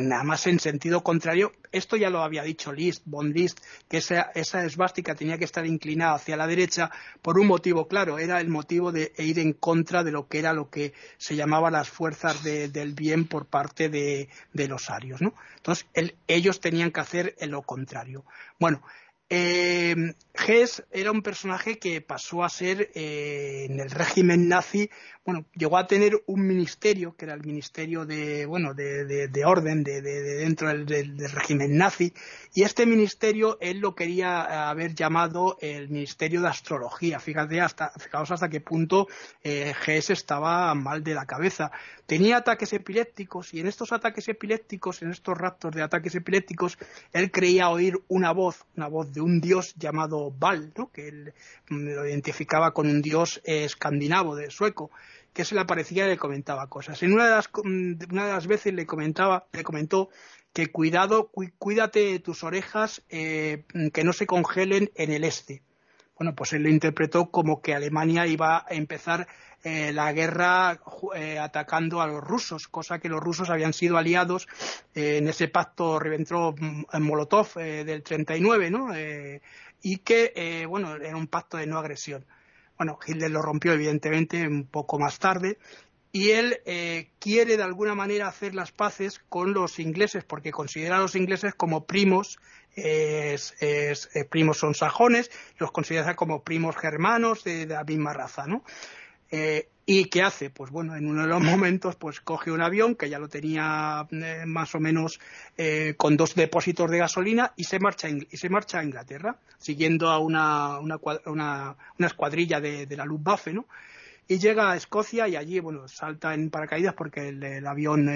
nada más en sentido contrario, esto ya lo había dicho List, von List, que esa, esa esvástica tenía que estar inclinada hacia la derecha por un motivo claro, era el motivo de ir en contra de lo que era lo que se llamaba las fuerzas del bien por parte de, los arios, ¿no? Entonces, ellos tenían que hacer lo contrario. Bueno, Eh, Hess era un personaje que pasó a ser eh, en el régimen nazi, bueno, llegó a tener un ministerio, que era el ministerio de, bueno, de, de, orden de, dentro del, régimen nazi, y este ministerio él lo quería haber llamado el ministerio de astrología. Fíjate hasta, fijaos hasta qué punto eh, estaba mal de la cabeza. Tenía ataques epilépticos, y en estos ataques epilépticos, en estos raptos de ataques epilépticos, él creía oír una voz, una voz de un dios llamado Val, que él mm, lo identificaba con un dios eh, escandinavo, de sueco, que se le aparecía y le comentaba cosas. En una de las, mm, una de las veces le comentaba, le comentó que cuidado, cuídate de tus orejas eh, que no se congelen en el este. Bueno, pues él lo interpretó como que Alemania iba a empezar eh, la guerra atacando a los rusos, cosa que los rusos habían sido aliados en ese pacto Ribbentrop-Molotov del 39, ¿no? y que, eh, bueno, era un pacto de no agresión. Bueno, Hitler lo rompió evidentemente un poco más tarde y él eh, quiere de alguna manera hacer las paces con los ingleses porque considera a los ingleses como primos, es, eh, primos son sajones, los considera como primos germanos de, de la misma raza, ¿no? Eh, ¿Y qué hace? Pues bueno, en uno de los momentos, pues coge un avión que ya lo tenía eh, más o menos con dos depósitos de gasolina y se marcha, y se marcha a Inglaterra, siguiendo a una, una, escuadrilla de, la Luftwaffe, ¿no? Y llega a Escocia y allí, bueno, salta en paracaídas porque el, avión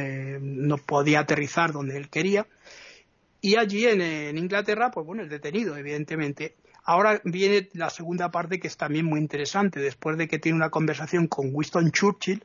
no podía aterrizar donde él quería. Y allí en, Inglaterra, pues bueno, es detenido, evidentemente. Ahora viene la segunda parte que es también muy interesante. Después de que tiene una conversación con Winston Churchill,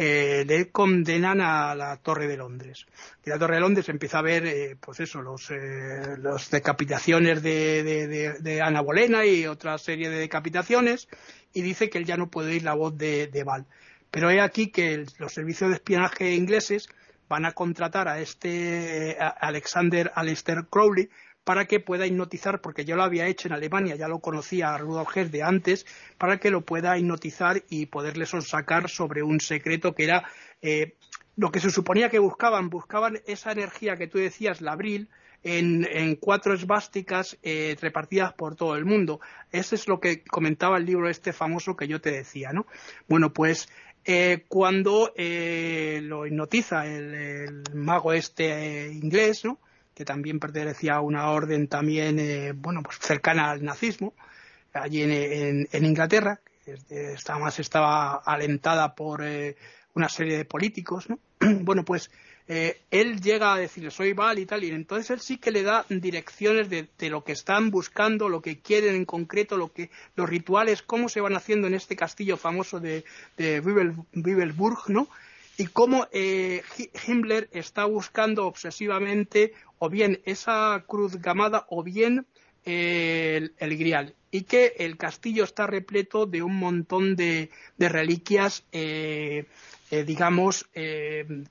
eh, le condenan a la Torre de Londres. Y la Torre de Londres empieza a ver, eh, pues eso, los, eh, decapitaciones de, Ana Bolena y otra serie de decapitaciones, y dice que él ya no puede oír la voz de, Val. Pero he aquí que los servicios de espionaje ingleses van a contratar a este Alexander Aleister Crowley para que pueda hipnotizar, porque yo lo había hecho en Alemania, ya lo conocía a Rudolf Hess de antes, para que lo pueda hipnotizar y poderle sonsacar sobre un secreto que era eh, lo que se suponía que buscaban, buscaban esa energía que tú decías, la abril, en, cuatro esvásticas eh, repartidas por todo el mundo. Ese es lo que comentaba el libro este famoso que yo te decía, ¿no? Bueno, pues eh, cuando lo hipnotiza el, mago este inglés, ¿no? que también pertenecía a una orden también, eh, bueno, pues cercana al nazismo, allí en, Inglaterra, que más estaba alentada por eh, una serie de políticos, ¿no? bueno, pues eh, él llega a decirle soy Val y tal, y entonces él sí que le da direcciones de, lo que están buscando, lo que quieren en concreto, lo que, los rituales, cómo se van haciendo en este castillo famoso de, de ¿no? y cómo eh, Himmler está buscando obsesivamente o bien esa cruz gamada o bien eh, el, grial y que el castillo está repleto de un montón de, reliquias eh, digamos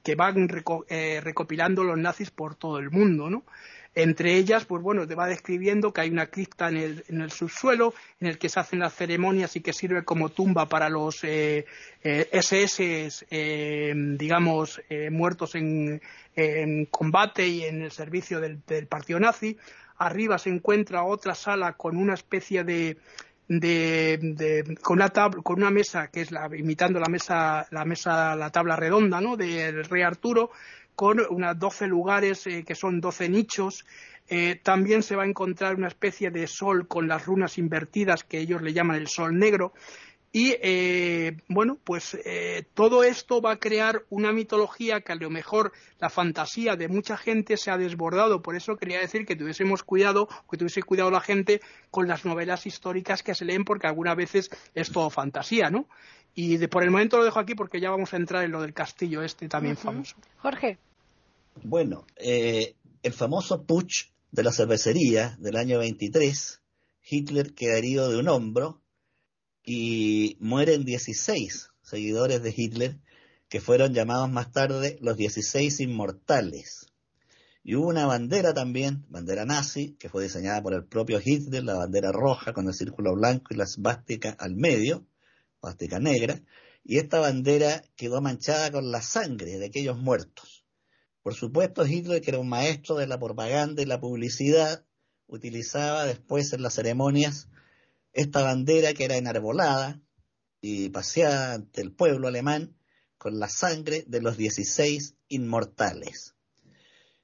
que van recopilando los nazis por todo el mundo ¿no? Entre ellas, pues bueno, te va describiendo que hay una cripta en el, subsuelo en el que se hacen las ceremonias y que sirve como tumba para los SS, eh, eh, digamos, eh, muertos en, combate y en el servicio del, partido nazi. Arriba se encuentra otra sala con una especie de, con una con una mesa que es la, imitando la mesa la mesa la tabla redonda no del rey Arturo con unas 12 lugares eh, que son 12 nichos. Eh, también se va a encontrar una especie de sol con las runas invertidas que ellos le llaman el sol negro. Y eh, bueno, pues todo esto va a crear una mitología que a lo mejor la fantasía de mucha gente se ha desbordado. Por eso quería decir que tuviésemos cuidado, que tuviese cuidado la gente con las novelas históricas que se leen, porque algunas veces es todo fantasía, ¿no? Y de, por el momento lo dejo aquí porque ya vamos a entrar en lo del castillo este también famoso. Jorge. Bueno, eh, el famoso putsch de la cervecería del año 23, Hitler queda herido de un hombro y mueren 16 seguidores de Hitler que fueron llamados más tarde los 16 inmortales. Y hubo una bandera también, bandera nazi, que fue diseñada por el propio Hitler, la bandera roja con el círculo blanco y la svástica al medio, svástica negra, y esta bandera quedó manchada con la sangre de aquellos muertos. Por supuesto, Hitler, que era un maestro de la propaganda y la publicidad, utilizaba después en las ceremonias esta bandera que era enarbolada y paseada ante el pueblo alemán con la sangre de los 16 inmortales.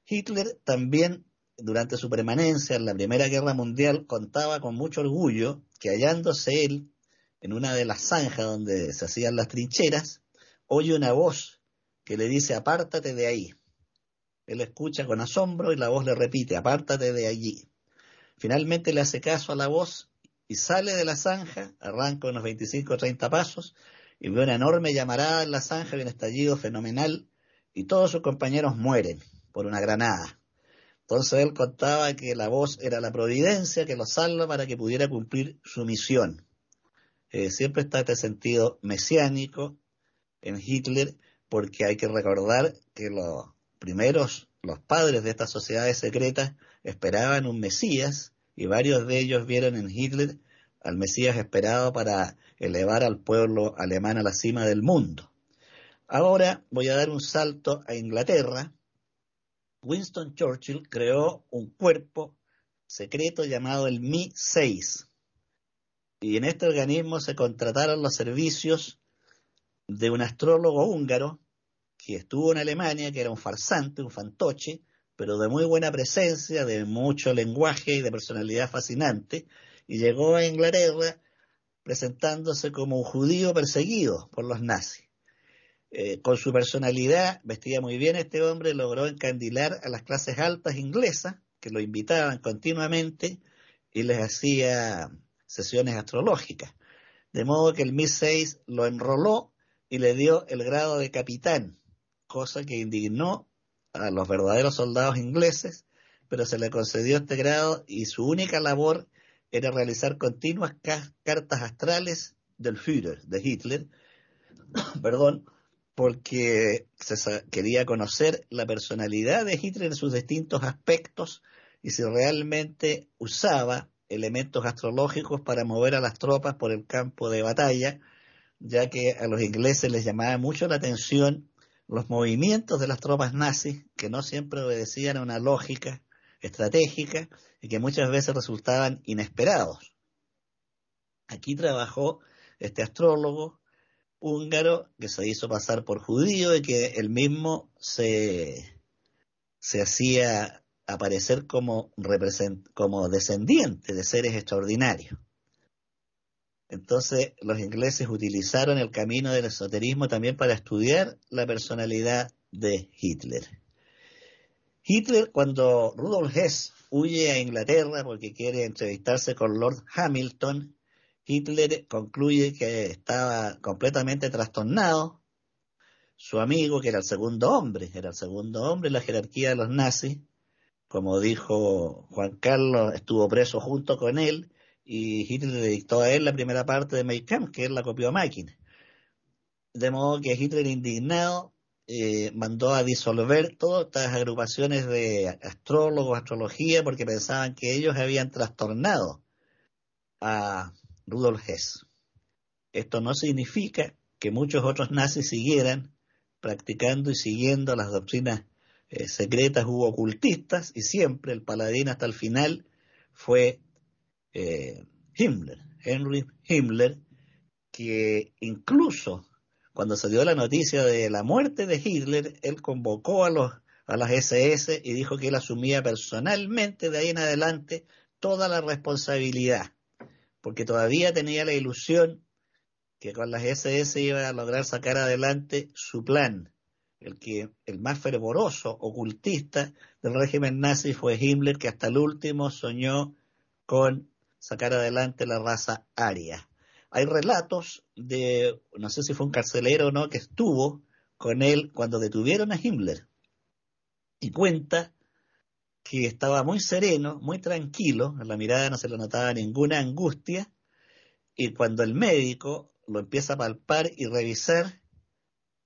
Hitler también, durante su permanencia en la Primera Guerra Mundial, contaba con mucho orgullo que hallándose él en una de las zanjas donde se hacían las trincheras, oye una voz que le dice apártate de ahí. Él escucha con asombro y la voz le repite apártate de allí. Finalmente le hace caso a la voz y sale de la zanja, arranca unos 25 o 30 pasos y ve una enorme llamarada en la zanja un estallido fenomenal y todos sus compañeros mueren por una granada. Entonces él contaba que la voz era la providencia que lo salva para que pudiera cumplir su misión. Eh, siempre está este sentido mesiánico en Hitler porque hay que recordar que los primeros, los padres de estas sociedades secretas esperaban un Mesías y varios de ellos vieron en Hitler al Mesías esperado para elevar al pueblo alemán a la cima del mundo. Ahora voy a dar un salto a Inglaterra. Winston Churchill creó un cuerpo secreto llamado el Mi-6. Y en este organismo se contrataron los servicios de un astrólogo húngaro que estuvo en Alemania, que era un farsante, un fantoche, pero de muy buena presencia, de mucho lenguaje y de personalidad fascinante, y llegó a Inglaterra presentándose como un judío perseguido por los nazis. Eh, con su personalidad, vestía muy bien este hombre, logró encandilar a las clases altas inglesas, que lo invitaban continuamente y les hacía sesiones astrológicas. De modo que el MI6 lo enroló y le dio el grado de capitán, cosa que indignó a los verdaderos soldados ingleses, pero se le concedió este grado y su única labor era realizar continuas cartas astrales del Führer, de Hitler, perdón, porque se quería conocer la personalidad de Hitler en sus distintos aspectos y si realmente usaba elementos astrológicos para mover a las tropas por el campo de batalla, ya que a los ingleses les llamaba mucho la atención los movimientos de las tropas nazis, que no siempre obedecían a una lógica estratégica y que muchas veces resultaban inesperados. Aquí trabajó este astrólogo húngaro que se hizo pasar por judío y que él mismo se, se hacía aparecer como, como descendiente de seres extraordinarios. Entonces los ingleses utilizaron el camino del esoterismo también para estudiar la personalidad de Hitler. Hitler, cuando Rudolf Hess huye a Inglaterra porque quiere entrevistarse con Lord Hamilton, Hitler concluye que estaba completamente trastornado. Su amigo, que era el segundo hombre, era el segundo hombre en la jerarquía de los nazis, como dijo Juan Carlos, estuvo preso junto con él y Hitler le dictó a él la primera parte de Mein Kampf, que él la copió a máquina. De modo que Hitler, indignado, eh, mandó a disolver todas estas agrupaciones de astrólogos, astrología, porque pensaban que ellos habían trastornado a Rudolf Hess. Esto no significa que muchos otros nazis siguieran practicando y siguiendo las doctrinas eh, secretas u ocultistas, y siempre el paladín hasta el final fue eh, Himmler, Henry Himmler, que incluso cuando se dio la noticia de la muerte de Hitler, él convocó a, los, a las SS y dijo que él asumía personalmente de ahí en adelante toda la responsabilidad, porque todavía tenía la ilusión que con las SS iba a lograr sacar adelante su plan. El que el más fervoroso ocultista del régimen nazi fue Himmler, que hasta el último soñó con sacar adelante la raza aria hay relatos de, no sé si fue un carcelero o no, que estuvo con él cuando detuvieron a Himmler. Y cuenta que estaba muy sereno, muy tranquilo, en la mirada no se le notaba ninguna angustia, y cuando el médico lo empieza a palpar y revisar,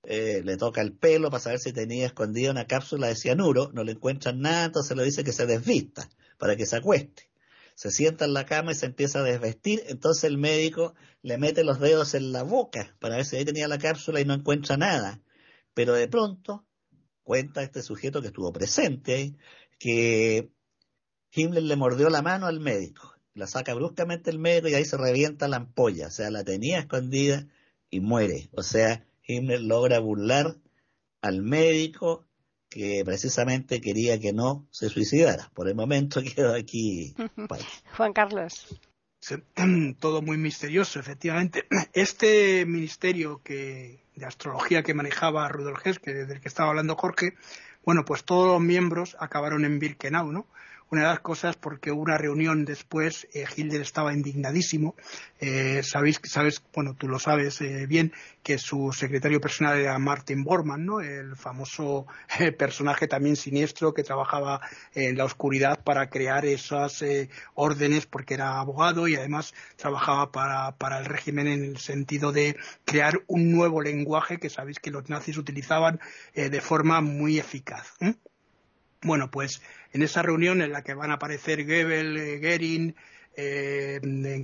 eh, le toca el pelo para saber si tenía escondida una cápsula de cianuro, no le encuentran nada, entonces le dice que se desvista para que se acueste se sienta en la cama y se empieza a desvestir, entonces el médico le mete los dedos en la boca para ver si ahí tenía la cápsula y no encuentra nada. Pero de pronto cuenta este sujeto que estuvo presente que Himmler le mordió la mano al médico, la saca bruscamente el médico y ahí se revienta la ampolla, o sea, la tenía escondida y muere. O sea, Himmler logra burlar al médico que precisamente quería que no se suicidara. Por el momento quedó aquí. Juan Carlos. Todo muy misterioso, efectivamente. Este ministerio que, de astrología que manejaba Rudolf Hess, que del que estaba hablando Jorge, bueno, pues todos los miembros acabaron en Birkenau, ¿no? Una de las cosas porque una reunión después, eh, Hilder estaba indignadísimo. Eh, sabéis, sabes, bueno, tú lo sabes eh, bien, que su secretario personal era Martin Bormann, ¿no? El famoso eh, personaje también siniestro que trabajaba en la oscuridad para crear esas órdenes porque era abogado y además trabajaba para, para el régimen en el sentido de crear un nuevo lenguaje que sabéis que los nazis utilizaban de forma muy eficaz. Bueno, pues en esa reunión en la que van a aparecer Goebbels, eh, Goering, eh,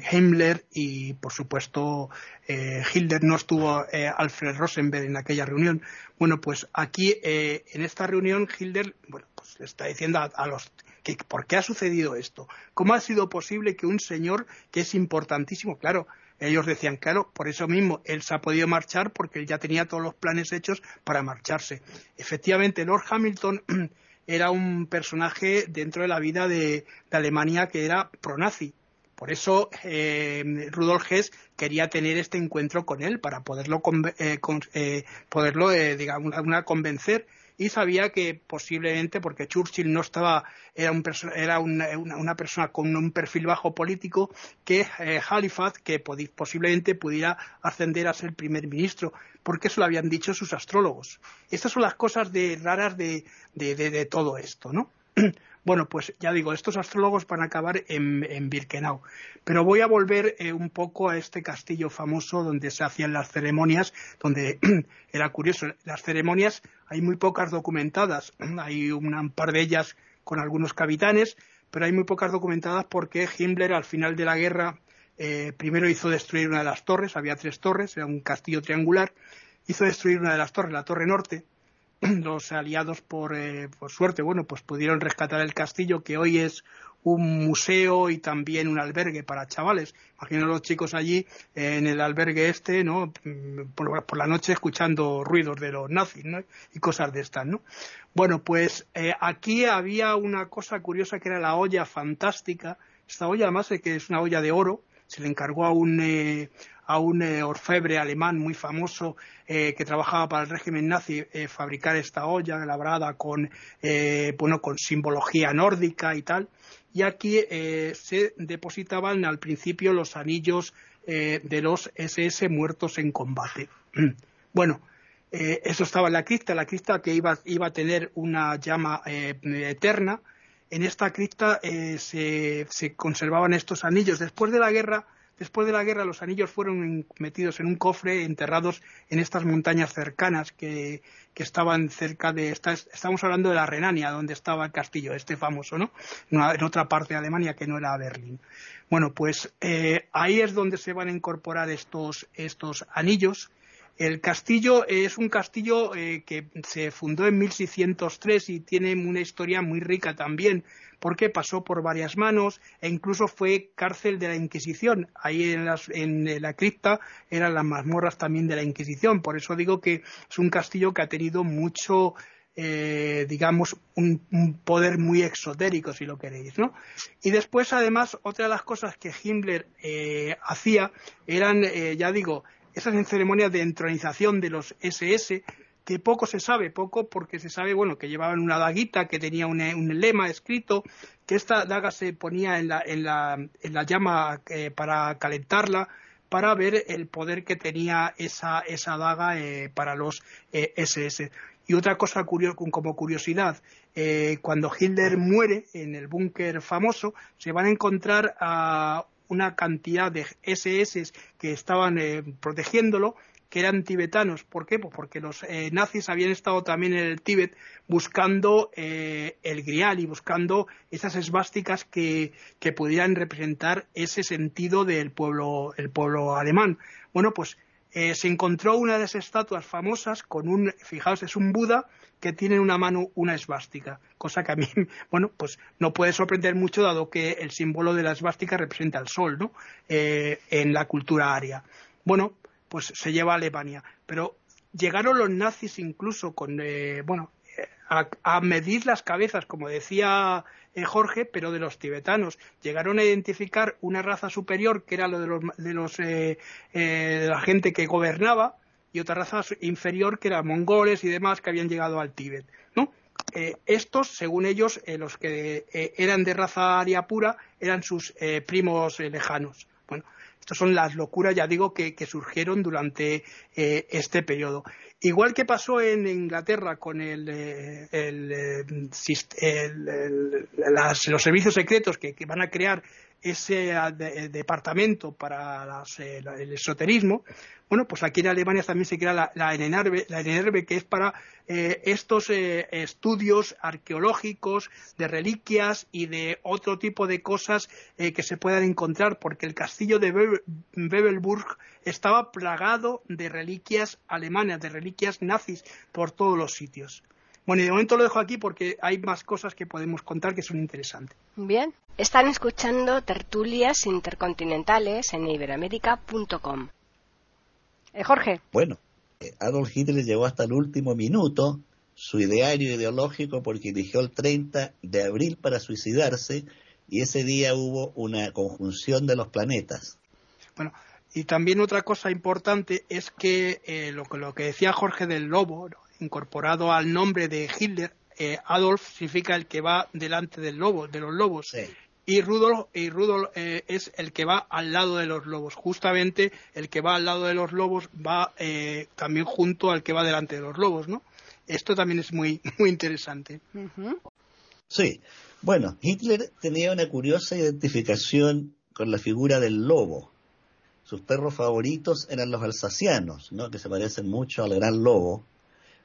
Himmler y por supuesto eh, Hilder no estuvo eh, Alfred Rosenberg en aquella reunión. Bueno, pues aquí en esta reunión Hilder bueno, pues le está diciendo a, los que por qué ha sucedido esto, cómo ha sido posible que un señor que es importantísimo, claro, ellos decían, claro, por eso mismo él se ha podido marchar porque él ya tenía todos los planes hechos para marcharse. Efectivamente, Lord Hamilton era un personaje dentro de la vida de, Alemania que era pronazi. Por eso eh, Rudolf Hess quería tener este encuentro con él para poderlo, eh, eh, poderlo digamos, una, convencer y sabía que posiblemente, porque Churchill no estaba, era, un era una, persona con un perfil bajo político, que eh, Halifax, que posiblemente pudiera ascender a ser primer ministro, porque eso lo habían dicho sus astrólogos. Estas son las cosas de, raras de, de todo esto, ¿no? Bueno, pues ya digo, estos astrólogos van a acabar en, Birkenau. Pero voy a volver eh, un poco a este castillo famoso donde se hacían las ceremonias, donde era curioso, las ceremonias hay muy pocas documentadas, hay un par de ellas con algunos capitanes, pero hay muy pocas documentadas porque Himmler al final de la guerra eh, primero hizo destruir una de las torres, había tres torres, era un castillo triangular, hizo destruir una de las torres, la torre norte, los aliados por, eh, por suerte, bueno, pues pudieron rescatar el castillo que hoy es un museo y también un albergue para chavales. Imagino los chicos allí en el albergue este, ¿no? Por, la noche escuchando ruidos de los nazis, ¿no? Y cosas de estas, ¿no? Bueno, pues eh, aquí había una cosa curiosa que era la olla fantástica. Esta olla además es que es una olla de oro. Se le encargó a un, eh, a un eh, orfebre alemán muy famoso eh, que trabajaba para el régimen nazi eh, fabricar esta olla elaborada con, bueno, con simbología nórdica y tal. Y aquí se depositaban al principio los anillos de los SS muertos en combate. bueno, eso estaba en la cripta, la cripta que iba, iba a tener una llama eterna. En esta cripta se, se conservaban estos anillos. Después de la guerra, Después de la guerra los anillos fueron metidos en un cofre, enterrados en estas montañas cercanas que, estaban cerca de... estamos hablando de la Renania, donde estaba el castillo, este famoso, ¿no? En otra parte de Alemania que no era Berlín. Bueno, pues eh, ahí es donde se van a incorporar estos, estos anillos. El castillo es un castillo eh, que se fundó en 1603 y tiene una historia muy rica también porque pasó por varias manos e incluso fue cárcel de la Inquisición. Ahí en, la cripta eran las mazmorras también de la Inquisición. Por eso digo que es un castillo que ha tenido mucho, eh, digamos, un, poder muy exotérico, si lo queréis, ¿no? Y después, además, otra de las cosas que Himmler eh, hacía eran, eh, ya digo, esas ceremonias de entronización de los SS, que poco se sabe, poco porque se sabe, bueno, que llevaban una daguita que tenía un, lema escrito, que esta daga se ponía en la, en la, en la llama eh, para calentarla, para ver el poder que tenía esa, esa daga eh, para los SS. Eh, y otra cosa como curiosidad, cuando Hitler muere en el búnker famoso, se van a encontrar a una cantidad de SS que estaban protegiéndolo que eran tibetanos. ¿Por qué? Pues porque los eh, nazis habían estado también en el Tíbet buscando eh, el grial y buscando esas esvásticas que, que, pudieran representar ese sentido del pueblo, el pueblo alemán. Bueno, pues eh, se encontró una de las estatuas famosas con un, fijaos, es un Buda que tiene en una mano una esvástica, cosa que a mí, bueno, pues no puede sorprender mucho dado que el símbolo de la esvástica representa el sol, ¿no? Eh, en la cultura aria. Bueno, pues se lleva a Alemania, pero llegaron los nazis incluso con, eh, bueno, a, medir las cabezas, como decía eh, Jorge, pero de los tibetanos. Llegaron a identificar una raza superior, que era lo de, los, de, los, eh, eh, de la gente que gobernaba, y otra raza inferior, que eran mongoles y demás, que habían llegado al Tíbet. ¿no? estos, según ellos, los que eran de raza aria pura, eran sus primos lejanos. Bueno, estas son las locuras, ya digo, que, surgieron durante este periodo. Igual que pasó en Inglaterra con el, eh, eh, los servicios secretos que, van a crear ese eh, departamento para el esoterismo, bueno, pues aquí en Alemania también se crea la, la NNRB, que es para eh, estos eh, estudios arqueológicos de reliquias y de otro tipo de cosas eh, que se puedan encontrar, porque el castillo de Bebelburg estaba plagado de reliquias alemanas, de reliquias nazis por todos los sitios. Bueno, y de momento lo dejo aquí porque hay más cosas que podemos contar que son interesantes. Bien, están escuchando tertulias intercontinentales en iberamérica.com. Eh, Jorge. Bueno, eh, Adolf Hitler llegó hasta el último minuto su ideario ideológico porque eligió el 30 de abril para suicidarse y ese día hubo una conjunción de los planetas. Bueno, y también otra cosa importante es que eh, lo, que decía Jorge del lobo, incorporado al nombre de Hitler, Adolf significa el que va delante del lobo, de los lobos. Sí y Rudolf, y Rudolf eh, es el que va al lado de los lobos. Justamente el que va al lado de los lobos va eh, también junto al que va delante de los lobos, ¿no? Esto también es muy, muy interesante. Sí. Bueno, Hitler tenía una curiosa identificación con la figura del lobo. Sus perros favoritos eran los alsacianos, ¿no? que se parecen mucho al gran lobo.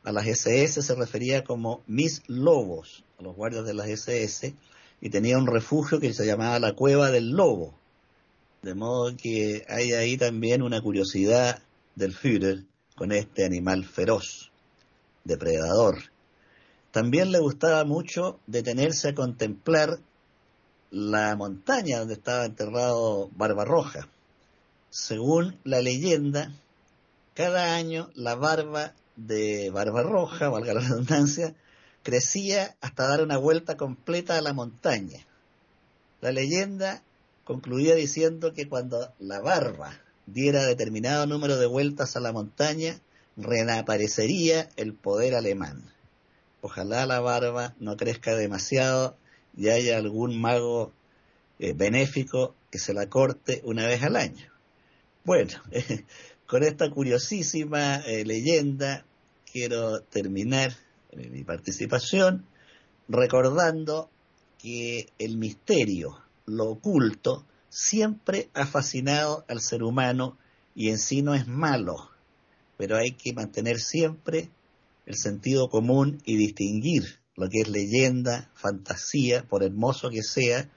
A las SS se refería como mis lobos, a los guardias de las SS y tenía un refugio que se llamaba la Cueva del Lobo. De modo que hay ahí también una curiosidad del Führer con este animal feroz, depredador. También le gustaba mucho detenerse a contemplar la montaña donde estaba enterrado Barbarroja. Según la leyenda, cada año la barba de Barbarroja, valga la redundancia, crecía hasta dar una vuelta completa a la montaña. La leyenda concluía diciendo que cuando la barba diera determinado número de vueltas a la montaña, reaparecería el poder alemán. Ojalá la barba no crezca demasiado y haya algún mago eh, benéfico que se la corte una vez al año. Bueno, con esta curiosísima eh, leyenda quiero terminar mi participación, recordando que el misterio, lo oculto, siempre ha fascinado al ser humano y en sí no es malo, pero hay que mantener siempre el sentido común y distinguir lo que es leyenda, fantasía, por hermoso que sea,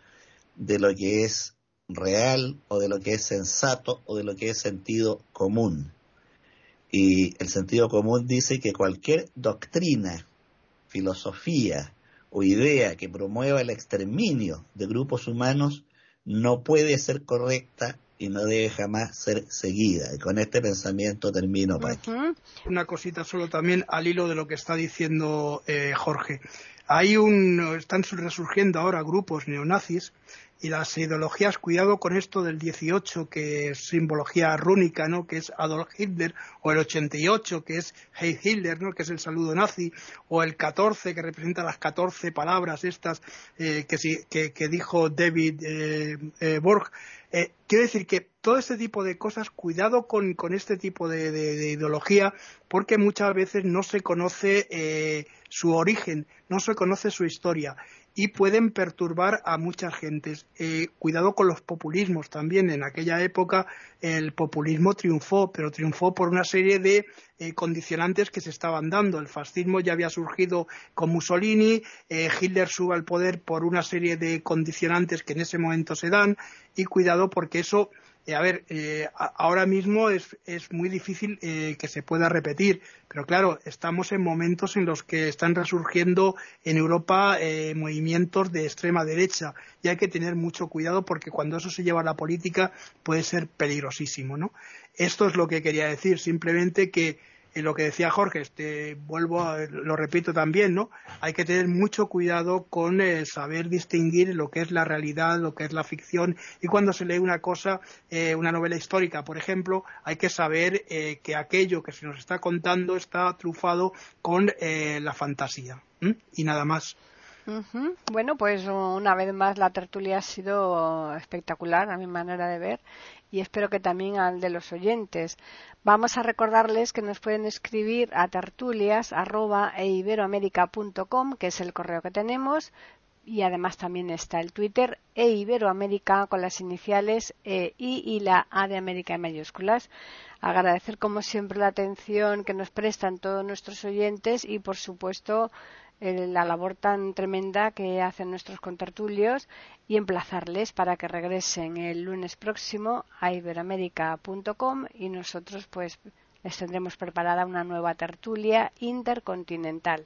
de lo que es real o de lo que es sensato o de lo que es sentido común. Y el sentido común dice que cualquier doctrina, filosofía o idea que promueva el exterminio de grupos humanos no puede ser correcta y no debe jamás ser seguida. Y con este pensamiento termino, Paqui. Una cosita solo también al hilo de lo que está diciendo eh, Jorge. Hay un, están resurgiendo ahora grupos neonazis y las ideologías, cuidado con esto del 18, que es simbología rúnica, ¿no? que es Adolf Hitler, o el 88, que es Heil Hitler, ¿no? que es el saludo nazi, o el 14, que representa las 14 palabras estas eh, que, que, dijo David eh, eh, Borg. quiero decir que todo este tipo de cosas, cuidado con, este tipo de, ideología, porque muchas veces no se conoce su origen, no se conoce su historia y pueden perturbar a muchas gentes. Eh, cuidado con los populismos también. En aquella época el populismo triunfó, pero triunfó por una serie de eh, condicionantes que se estaban dando. El fascismo ya había surgido con Mussolini, eh, Hitler sube al poder por una serie de condicionantes que en ese momento se dan y cuidado porque eso a ver, eh, ahora mismo es, es muy difícil eh, que se pueda repetir, pero claro, estamos en momentos en los que están resurgiendo en Europa eh, movimientos de extrema derecha y hay que tener mucho cuidado porque cuando eso se lleva a la política puede ser peligrosísimo, ¿no? Esto es lo que quería decir, simplemente que lo que decía Jorge, este, vuelvo, lo repito también, ¿no? Hay que tener mucho cuidado con eh, saber distinguir lo que es la realidad, lo que es la ficción, y cuando se lee una cosa, eh, una novela histórica, por ejemplo, hay que saber eh, que aquello que se nos está contando está trufado con la fantasía. Y nada más. Bueno, pues una vez más la tertulia ha sido espectacular, a mi manera de ver, y espero que también al de los oyentes. Vamos a recordarles que nos pueden escribir a tertulias@eiberoamerica.com, que es el correo que tenemos, y además también está el Twitter e Iberoamérica con las iniciales e, I y la A de América en mayúsculas. Agradecer como siempre la atención que nos prestan todos nuestros oyentes y por supuesto la labor tan tremenda que hacen nuestros contertulios y emplazarles para que regresen el lunes próximo a iberoamérica.com y nosotros pues les tendremos preparada una nueva tertulia intercontinental.